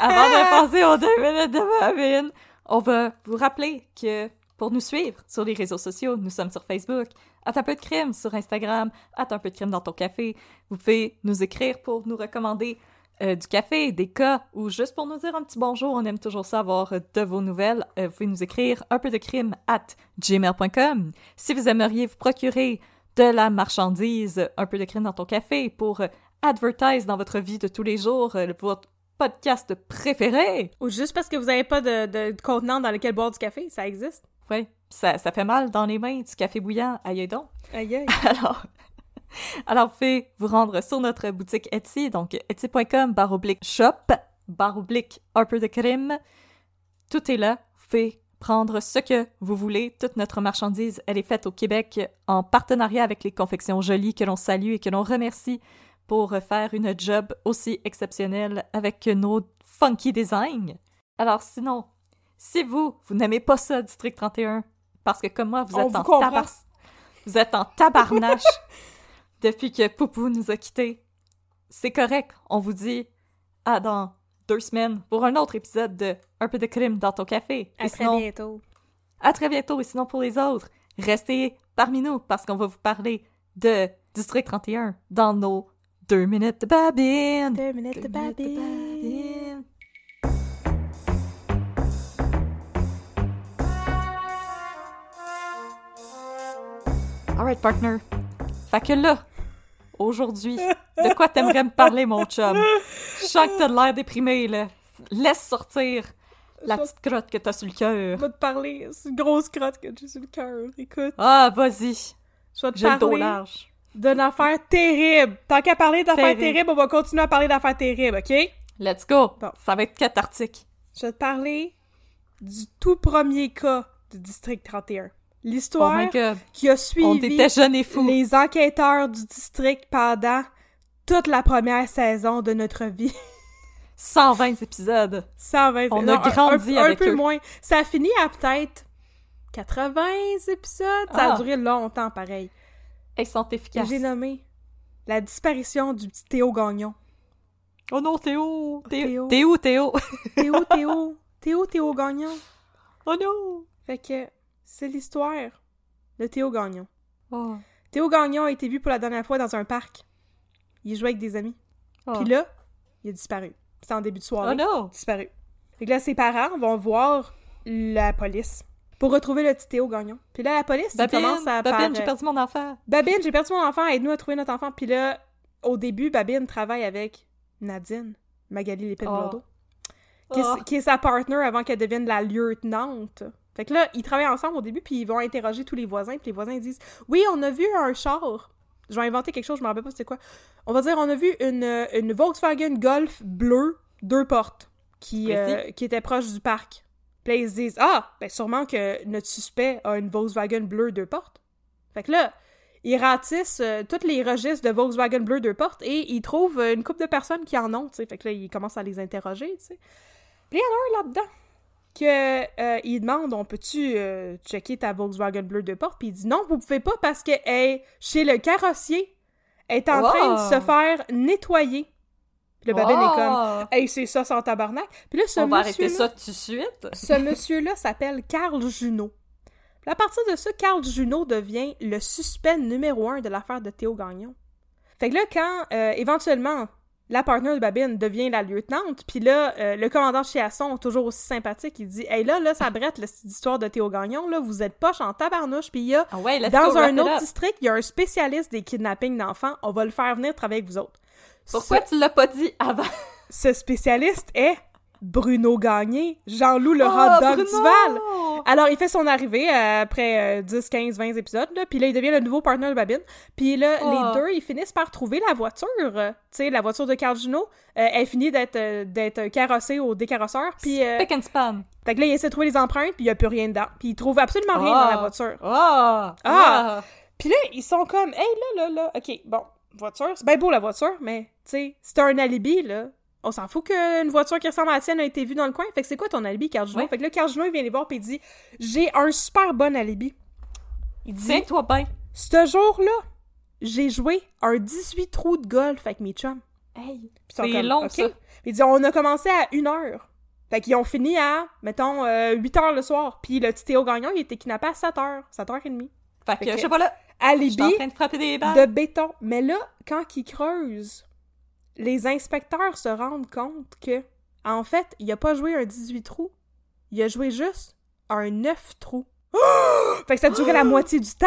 Avant de passer aux deux minutes de Babine, on va vous rappeler que pour nous suivre sur les réseaux sociaux, nous sommes sur Facebook, à un peu de crime sur Instagram, à un peu de crime dans ton café. Vous pouvez nous écrire pour nous recommander euh, du café, des cas, ou juste pour nous dire un petit bonjour. On aime toujours savoir euh, de vos nouvelles. Euh, vous pouvez nous écrire un peu de crime at gmail.com. Si vous aimeriez vous procurer de la marchandise, un peu de crime dans ton café pour advertise dans votre vie de tous les jours, votre podcast préféré. Ou juste parce que vous avez pas de, de contenant dans lequel boire du café, ça existe. Ouais, ça, ça fait mal dans les mains du café bouillant, aïe donc. Aïe aïe. Alors, alors vous pouvez vous rendre sur notre boutique Etsy, donc etsy.com barre oblique shop, barre oblique un peu de crime. Tout est là. Vous pouvez prendre ce que vous voulez. Toute notre marchandise, elle est faite au Québec en partenariat avec les confections jolies que l'on salue et que l'on remercie pour faire une job aussi exceptionnelle avec nos funky designs. Alors sinon, si vous, vous n'aimez pas ça, District 31, parce que comme moi, vous êtes vous en comprend. tabar... Vous êtes en tabarnache depuis que Poupou nous a quittés. C'est correct, on vous dit à dans deux semaines pour un autre épisode de Un peu de crime dans ton café. À Et très sinon, bientôt. à très bientôt. Et sinon, pour les autres, restez parmi nous parce qu'on va vous parler de District 31 dans nos deux minutes de babine. Deux minutes de minutes de babine. babine. Alright, partner. Fait que là, aujourd'hui, de quoi t'aimerais me parler, mon chum? Je sens que t'as de l'air déprimé, là. Laisse sortir la petite crotte que t'as sur le cœur. Je vais te parler, c'est une grosse crotte que j'ai sur le cœur. Écoute, Ah, vas-y. je vais te J'ai le dos parler large. d'une affaire terrible. Tant qu'à parler d'affaires Terrible. terribles, on va continuer à parler d'affaires terribles, OK? Let's go. Bon. Ça va être cathartique. Je vais te parler du tout premier cas du District 31. Oh L'histoire qui a suivi les enquêteurs du district pendant toute la première saison de notre vie. 120 épisodes. 120 On non, a grandi un, avec un peu eux. moins. Ça a fini à peut-être 80 épisodes. Ça Ah. a duré longtemps, pareil. Ils sont efficaces. J'ai nommé la disparition du petit Théo Gagnon. Oh non, Théo. Théo. Théo. Où, Théo? Théo, Théo, Théo, Théo Gagnon. Oh non. Fait que c'est l'histoire de Théo Gagnon. Oh. Théo Gagnon a été vu pour la dernière fois dans un parc. Il jouait avec des amis. Oh. Puis là, il a disparu. C'était en début de soirée. Oh non. disparu. Fait que là, ses parents vont voir la police pour retrouver le petit Théo Gagnon. Puis là, la police, Babine, commence à Babine, par- j'ai perdu mon enfant. Babine, j'ai perdu mon enfant, aide-nous à trouver notre enfant. Puis là, au début, Babine travaille avec Nadine, Magali Lépine Oh. Qui, est- Oh. qui est sa partner avant qu'elle devienne la lieutenante. Fait que là, ils travaillent ensemble au début, puis ils vont interroger tous les voisins, puis les voisins disent « Oui, on a vu un char. » Je vais inventer quelque chose, je me rappelle pas c'était quoi. On va dire, on a vu une, une Volkswagen Golf bleue, deux portes, qui, euh, qui était proche du parc. Puis là, ils se disent « Ah, ben sûrement que notre suspect a une Volkswagen bleue, deux portes. » Fait que là, ils ratissent euh, tous les registres de Volkswagen bleu deux portes et ils trouvent une couple de personnes qui en ont, tu sais. Fait que là, ils commencent à les interroger, tu sais. Puis il y en a un là-dedans que euh, il demande on peut-tu euh, checker ta Volkswagen bleu deux portes puis il dit non vous pouvez pas parce que elle, chez le carrossier elle est en train de se faire nettoyer le babine est comme hey c'est ça sans tabarnak puis là ce On va monsieur arrêter ça tout de suite. ce monsieur-là s'appelle Carl Junot. Puis à partir de ça, Carl Junot devient le suspect numéro un de l'affaire de Théo Gagnon. Fait que là, quand euh, éventuellement la partenaire de Babine devient la lieutenante, puis là, euh, le commandant Chiasson, toujours aussi sympathique, il dit « Hey, là, là, ça brette, l'histoire de Théo Gagnon, là, vous êtes poche en tabarnouche, puis il y a, Ah ouais, dans un autre district, il y a un spécialiste des kidnappings d'enfants, on va le faire venir travailler avec vous autres. Pourquoi tu l'as pas dit avant? Ce, ce spécialiste est Bruno Gagné, Jean-Loup le Oh, hot dog Bruno! du Val. Alors, il fait son arrivée euh, après euh, 10, 15, 20 épisodes, là, puis là, il devient le nouveau partner de Babine. Puis là, Oh. les deux, ils finissent par trouver la voiture, tu sais, la voiture de Carl Juno. Euh, elle finit d'être euh, d'être carrossée au décarrosseur, puis... euh, Pick and span. fait que là, il essaie de trouver les empreintes, puis il y a plus rien dedans. Puis il trouve absolument rien dans la Oh. voiture. Ah! Ah! Puis là, ils sont comme, hey, là, là, là, ok, bon, voiture, c'est bien beau la voiture, mais, tu sais, c'est un alibi, là. On s'en fout qu'une voiture qui ressemble à la tienne a été vue dans le coin. Fait que c'est quoi ton alibi? Ouais. Fait que là, Carl Juno, il vient les voir, puis il dit, j'ai un super bon alibi. Il dit, Tiens-toi bien. ce jour-là, j'ai joué un 18 trous de golf avec mes chums. Hey, c'est long, OK. ça. Il dit, on a commencé à une heure. Fait qu'ils ont fini à, mettons, euh, 8 heures le soir. Puis le petit Théo Gagnon, il était kidnappé à 7 heures, 7 heures et demie. Fait Fait que, je sais pas là, Alibi en train de frapper des balles. de béton. Mais là, quand ils creusent, les inspecteurs se rendent compte que, en fait, il a pas joué un 18 trous. Il a joué juste un 9 trous. Fait que ça durait la moitié du temps.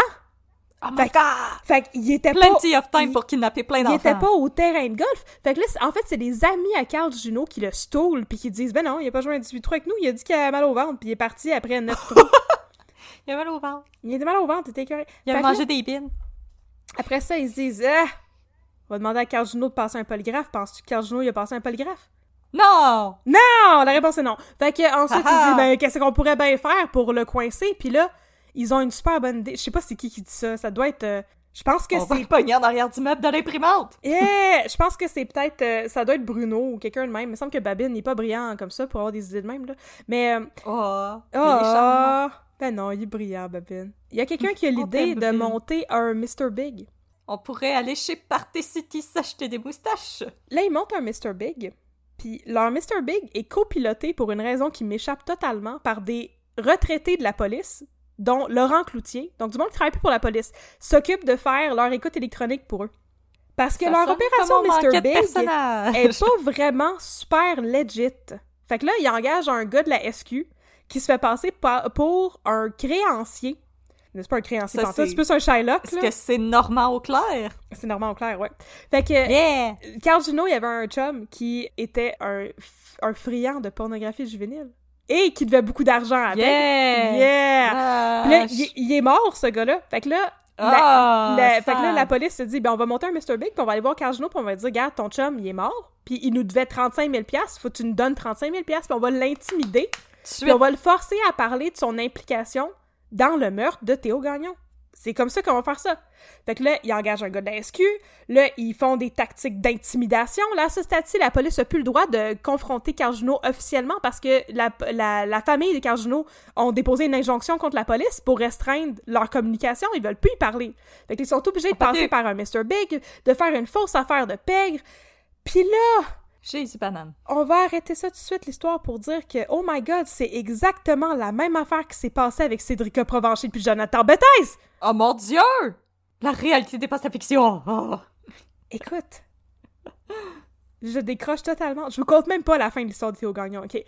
Oh my Fait- god! Fait qu'il était pas... Plenty of time il- pour kidnapper plein Il d'enfants. était pas au terrain de golf. Fait que là, c'est- en fait, c'est des amis à Carl Juno qui le stole puis qui disent Ben non, il a pas joué un 18 trous avec nous, il a dit qu'il avait mal au ventre puis il est parti après 9 trous. Il a mal au ventre. Il a mal au ventre, il était écœuré. Il a Fait mangé là, des bines. après ça, ils se disent Ah On va demander à Carl Juno de passer un polygraphe. Penses-tu que Carl Juno, il a passé un polygraphe? Non! Non La réponse est non. Fait que ensuite, Ah ils ah. disent Ben, qu'est-ce qu'on pourrait bien faire pour le coincer? Puis là, ils ont une super bonne idée. Je sais pas c'est qui qui dit ça. Ça doit être. euh, Je pense que c'est le pogner en arrière du meuble de l'imprimante. Yeah! Je pense que c'est peut-être. euh, ça doit être Bruno ou quelqu'un de même. Il me semble que Babine n'est pas brillant comme ça pour avoir des idées de même, là. Mais. euh, Oh! il. Ah! Ben non, il est brillant, Babine. Il y a quelqu'un qui a l'idée de monter un Mr. Big. On pourrait aller chez Party City s'acheter des moustaches. Là, ils montent un Mr. Big. Puis leur Mr. Big est copiloté pour une raison qui m'échappe totalement par des retraités de la police, dont Laurent Cloutier, donc du monde qui travaille plus pour la police, s'occupe de faire leur écoute électronique pour eux. Parce que Ça leur opération Mr. Big est pas vraiment super legit. Fait que là, il engage un gars de la SQ qui se fait passer pa- pour un créancier. C'est pas un créancier, Ça, c'est- plus un Shylock, Est-ce que c'est Normand au clair? C'est normal, au clair, ouais. Fait que, Yeah! Carl Juno, il y avait un chum qui était un, un friand de pornographie juvénile. Et qui devait beaucoup d'argent avec. Yeah! Yeah! Ah, Puis là, je- il, est- il est mort, ce gars-là. Fait que là, la, Ah, la- fait que là, la police se dit, ben, on va monter un Mr. Big, puis on va aller voir Carl Juno, puis on va dire, regarde, ton chum, il est mort, puis il nous devait 35 000 faut que tu nous donnes 35 000 puis on va l'intimider, puis on va le forcer à parler de son implication dans le meurtre de Théo Gagnon. C'est comme ça qu'on va faire ça. Fait que là, il engage un gars de la SQ. Là, ils font des tactiques d'intimidation. Là, à ce stade-ci, la police n'a plus le droit de confronter Carjuno officiellement parce que la, la, la famille de Carjuno ont déposé une injonction contre la police pour restreindre leur communication. Ils veulent plus y parler. Fait qu'ils sont obligés de Ah, passer par un Mr. Big, de faire une fausse affaire de pègre. Puis là, Jésus banane. on va arrêter ça tout de suite, l'histoire, pour dire que, oh my god, c'est exactement la même affaire qui s'est passée avec Cédrica Provencher puis Jonathan Bethesda! Oh mon dieu! La réalité dépasse la fiction! Oh. Écoute, je décroche totalement. Je vous compte même pas la fin de l'histoire de Théo Gagnon, ok?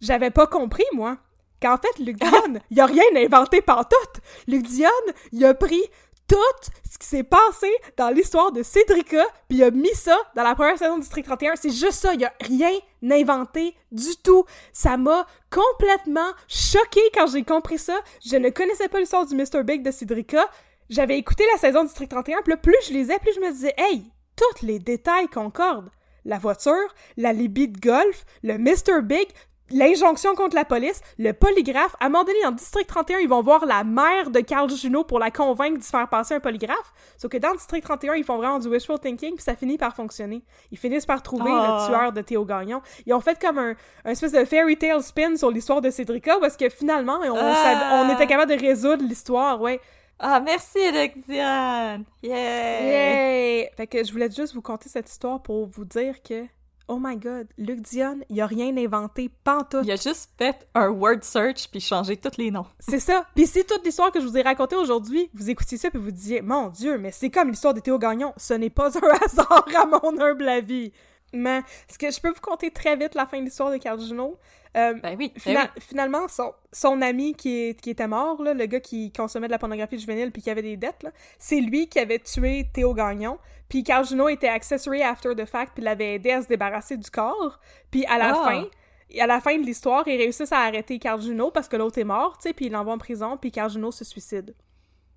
J'avais pas compris, moi, qu'en fait, Luc Dion, il a rien inventé par tout. Luc Dion, il a pris tout ce qui s'est passé dans l'histoire de Cédrica, puis il a mis ça dans la première saison de District 31. C'est juste ça, il a rien inventé du tout. Ça m'a complètement choqué quand j'ai compris ça. Je ne connaissais pas l'histoire du Mr. Big de Cédrica. J'avais écouté la saison du District 31, puis plus je lisais, plus je me disais, hey, tous les détails concordent. La voiture, la libye golf, le Mr. Big, l'injonction contre la police, le polygraphe. À un moment donné, dans District 31, ils vont voir la mère de Carl Juno pour la convaincre de se faire passer un polygraphe. Sauf que dans District 31, ils font vraiment du wishful thinking, puis ça finit par fonctionner. Ils finissent par trouver Ah. le tueur de Théo Gagnon. Ils ont fait comme un, un espèce de fairy tale spin sur l'histoire de Cédrica, parce que finalement, on, Ah. on était capable de résoudre l'histoire, ouais. Ah, merci, Dion! Yeah! Yay! Fait que je voulais juste vous conter cette histoire pour vous dire que Oh my god, Luc Dion, il a rien inventé, pantoute. Il a juste fait un word search puis changé tous les noms. C'est ça. Puis c'est toute l'histoire que je vous ai racontée aujourd'hui. Vous écoutiez ça puis vous disiez, mon Dieu, mais c'est comme l'histoire de Théo Gagnon. Ce n'est pas un hasard à mon humble avis. Mais ce que je peux vous conter très vite la fin de l'histoire de Carl Juno. Euh, Ben oui, ben fina- oui. Finalement, son, son ami qui, est- qui était mort, là, le gars qui consommait de la pornographie juvénile puis qui avait des dettes, c'est lui qui avait tué Théo Gagnon. Puis Carl Juno était accessory after the fact puis l'avait aidé à se débarrasser du corps. Puis à la Ah. fin, à la fin de l'histoire, ils réussissent à arrêter Carl Juno parce que l'autre est mort, tu sais, puis ils l'envoient en prison puis Carl Juno se suicide.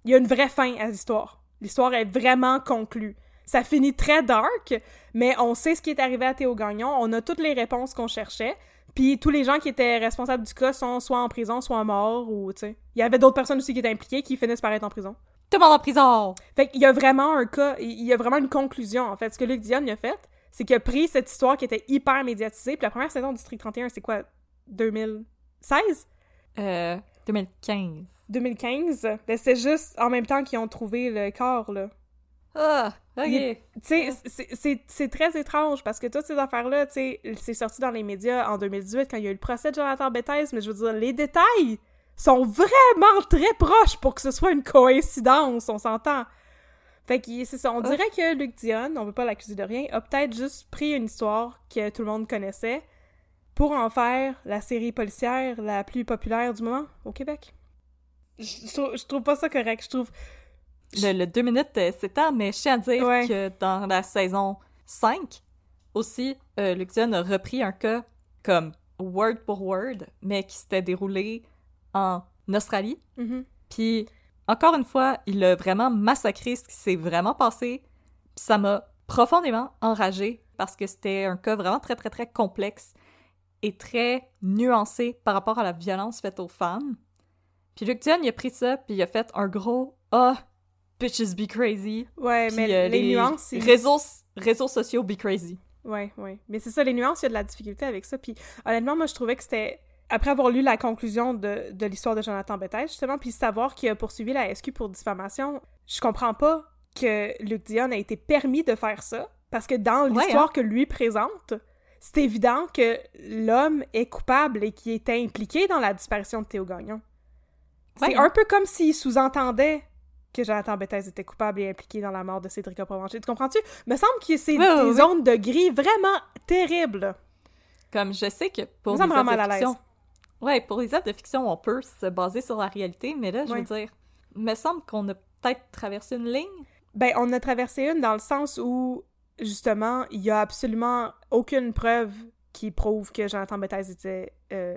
Il y a une vraie fin à l'histoire. L'histoire est vraiment conclue. Ça finit très dark, mais on sait ce qui est arrivé à Théo Gagnon, on a toutes les réponses qu'on cherchait, puis tous les gens qui étaient responsables du cas sont soit en prison, soit morts, ou, tu sais... Il y avait d'autres personnes aussi qui étaient impliquées qui finissent par être en prison. Tout le monde en prison! Fait qu'il y a vraiment un cas, il y a vraiment une conclusion, en fait. Ce que Luc Dion a fait, c'est qu'il a pris cette histoire qui était hyper médiatisée, puis la première saison de District 31, c'est quoi? 2016? Euh, 2015. 2015? Ben c'est juste en même temps qu'ils ont trouvé le corps, là. Ah, ok. Tu sais, c'est- très étrange parce que toutes ces affaires-là, tu sais, c'est sorti dans les médias en 2018 quand il y a eu le procès de Jonathan Bethes, mais je veux dire, les détails sont vraiment très proches pour que ce soit une coïncidence, on s'entend. Fait que c'est ça, on Ah. dirait que Luc Dion, on veut pas l'accuser de rien, a peut-être juste pris une histoire que tout le monde connaissait pour en faire la série policière la plus populaire du moment au Québec. Je, je trouve, je trouve pas ça correct, je trouve... Le, le deux minutes, euh, temps, mais je tiens à dire Ouais. que dans la saison 5, aussi, euh, a repris un cas comme word pour word, mais qui s'était déroulé en Australie. Mhm. Puis, encore une fois, il a vraiment massacré ce qui s'est vraiment passé. Puis ça m'a profondément enragée parce que c'était un cas vraiment très, très, très complexe et très nuancé par rapport à la violence faite aux femmes. Puis Luc Dion, il a pris ça, puis il a fait un gros « Ah, bitches be crazy Ouais, ». Puis, mais euh, les, nuances. Réseaux, réseaux sociaux be crazy. Ouais, ouais. Mais c'est ça, les nuances, il y a de la difficulté avec ça. Puis honnêtement, moi, je trouvais que c'était... Après avoir lu la conclusion de, de l'histoire de Jonathan Bethes, justement, puis savoir qu'il a poursuivi la SQ pour diffamation, je comprends pas que Luc Dion a été permis de faire ça, parce que dans Ouais, l'histoire hein. que lui présente, c'est évident que l'homme est coupable et qu'il était impliqué dans la disparition de Théo Gagnon. Ouais, C'est hein. un peu comme s'il sous-entendait que Jonathan Bethes était coupable et impliqué dans la mort de Cédric Provencher. Tu comprends-tu? Me semble que c'est des zones de gris vraiment terribles. Comme je sais que pour les œuvres de fiction... Ouais, pour les œuvres de fiction, on peut se baser sur la réalité, mais là, je veux dire, me semble qu'on a peut-être traversé une ligne. Ben, on a traversé une dans le sens où, justement, il y a absolument aucune preuve qui prouve que Jonathan Bethes était euh,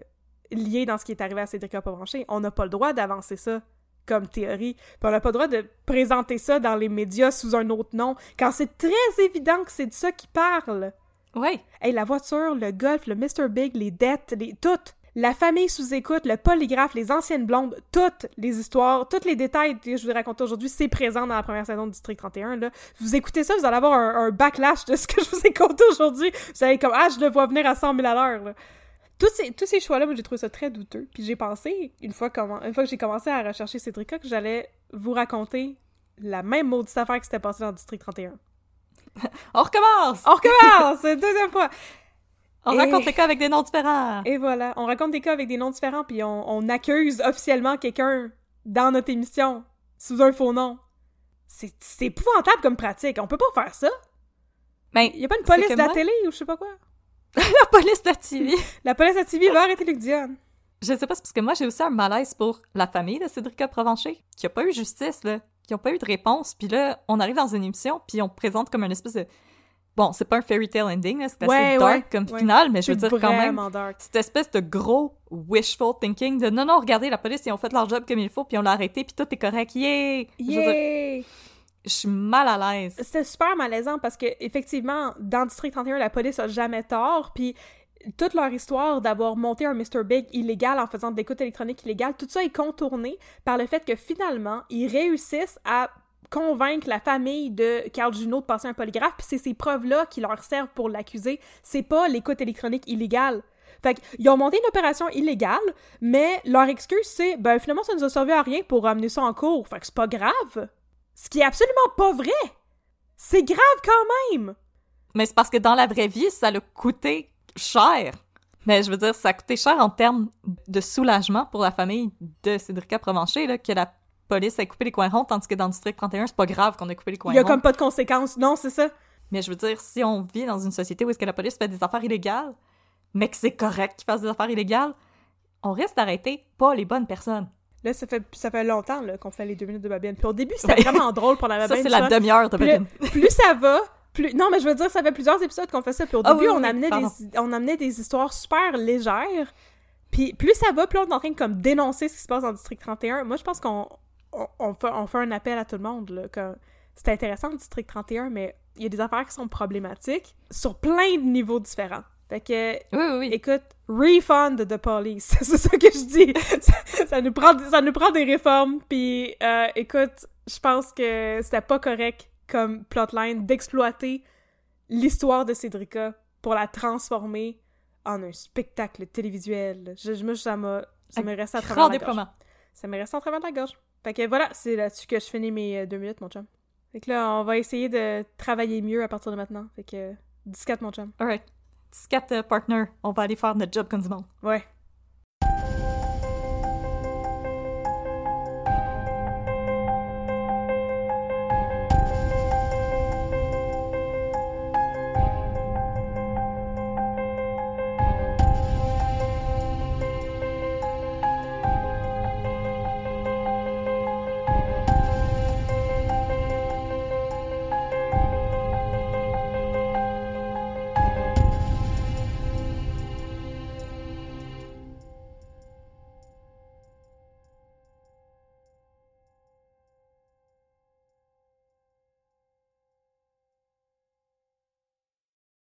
lié dans ce qui est arrivé à Cédric Provencher. On n'a pas le droit d'avancer ça comme théorie. Puis on n'a pas le droit de présenter ça dans les médias sous un autre nom, quand c'est très évident que c'est de ça qu'il parle. Ouais. Hey, la voiture, le golf, le Mr. Big, les dettes, les... toutes. La famille sous écoute, le polygraphe, les anciennes blondes, toutes les histoires, tous les détails que je vous ai racontés aujourd'hui, c'est présent dans la première saison de District 31. Là. Vous écoutez ça, vous allez avoir un, un backlash de ce que je vous ai conté aujourd'hui. Vous allez comme, ah, je le vois venir à 100 000 à l'heure. Tous ces, tous ces choix-là, moi, j'ai trouvé ça très douteux. Puis j'ai pensé, une fois, comment, une fois que j'ai commencé à rechercher ces trucs-là, que j'allais vous raconter la même maudite affaire qui s'était passée dans District 31. On recommence! On recommence! Deuxième fois! On Et- raconte les cas avec des noms différents. Et voilà, on raconte des cas avec des noms différents, puis on, on accuse officiellement quelqu'un dans notre émission sous un faux nom. C'est épouvantable comme pratique, on peut pas faire ça. Ben, Y a pas une police de la moi- télé ou je sais pas quoi? la police de TV. La police à TV va arrêter Luc Dion. Je sais pas, c'est parce que moi, j'ai aussi un malaise pour la famille de Cédric Provencher, qui a pas eu justice, là, qui ont pas eu de réponse. Puis là, on arrive dans une émission, puis on présente comme une espèce de... Bon, c'est pas un fairy tale ending, c'est assez Ouais, dark ouais, comme ouais. finale, mais je veux dire quand même, dark. cette espèce de gros wishful thinking de non, non, regardez, la police, ils ont fait leur job comme il faut, puis on l'a arrêté, puis tout est correct, yay! Yeah! Je suis mal à l'aise. C'était super malaisant parce que effectivement, dans District 31, la police a jamais tort, puis toute leur histoire d'avoir monté un Mr. Big illégal en faisant de l'écoute électronique illégale, tout ça est contourné par le fait que finalement, ils réussissent à convaincre la famille de Carl Juno de passer un polygraphe, puis c'est ces preuves-là qui leur servent pour l'accuser, c'est pas l'écoute électronique illégale. Fait qu'ils ont monté une opération illégale, mais leur excuse c'est ben finalement ça nous a servi à rien pour ramener ça en cours, fait que c'est pas grave. Ce qui est absolument pas vrai. C'est grave quand même. Mais c'est parce que dans la vraie vie, ça l'a coûté cher. Mais je veux dire, ça a coûté cher en termes de soulagement pour la famille de Cédrica Provencher, là, que la police ait coupé les coins ronds, tandis que dans le district 31, c'est pas grave qu'on ait coupé les coins Il y a ronds. comme pas de conséquences. Non, c'est ça. Mais je veux dire, si on vit dans une société où est-ce que la police fait des affaires illégales, mais que c'est correct qu'ils fassent des affaires illégales, on risque d'arrêter pas les bonnes personnes. Là, ça fait, ça fait longtemps qu'on fait les deux minutes de Babine. Puis au début, c'était Ouais. vraiment drôle pour la Ça, Babine. c'est la demi-heure de Babine. plus ça va, plus... Non, mais je veux dire, ça fait plusieurs épisodes qu'on fait ça. Puis au Ah début, oui, on, amenait des, on amenait des histoires super légères. Puis plus ça va, plus on est en train de comme dénoncer ce qui se passe dans le District 31. Moi, je pense qu'on on, on fait, on fait un appel à tout le monde. Là, que c'est intéressant le District 31, mais il y a des affaires qui sont problématiques sur plein de niveaux différents. Fait que, Oui, oui, oui. écoute, refund the police. c'est ça que je dis. ça, ça nous prend, ça nous prend des réformes. Puis, euh, écoute, je pense que c'était pas correct comme plotline d'exploiter l'histoire de Cédrica pour la transformer en un spectacle télévisuel. Je, je- ça m'a, ça me resté à travers la gorge. Ça me reste en travers de la gorge. Fait que voilà, c'est là-dessus que je finis mes euh, deux minutes, mon chum. Fait que là, on va essayer de travailler mieux à partir de maintenant. Fait que 14, mon chum. Alright. 14 euh, partner, on va aller faire notre job comme du monde. Ouais.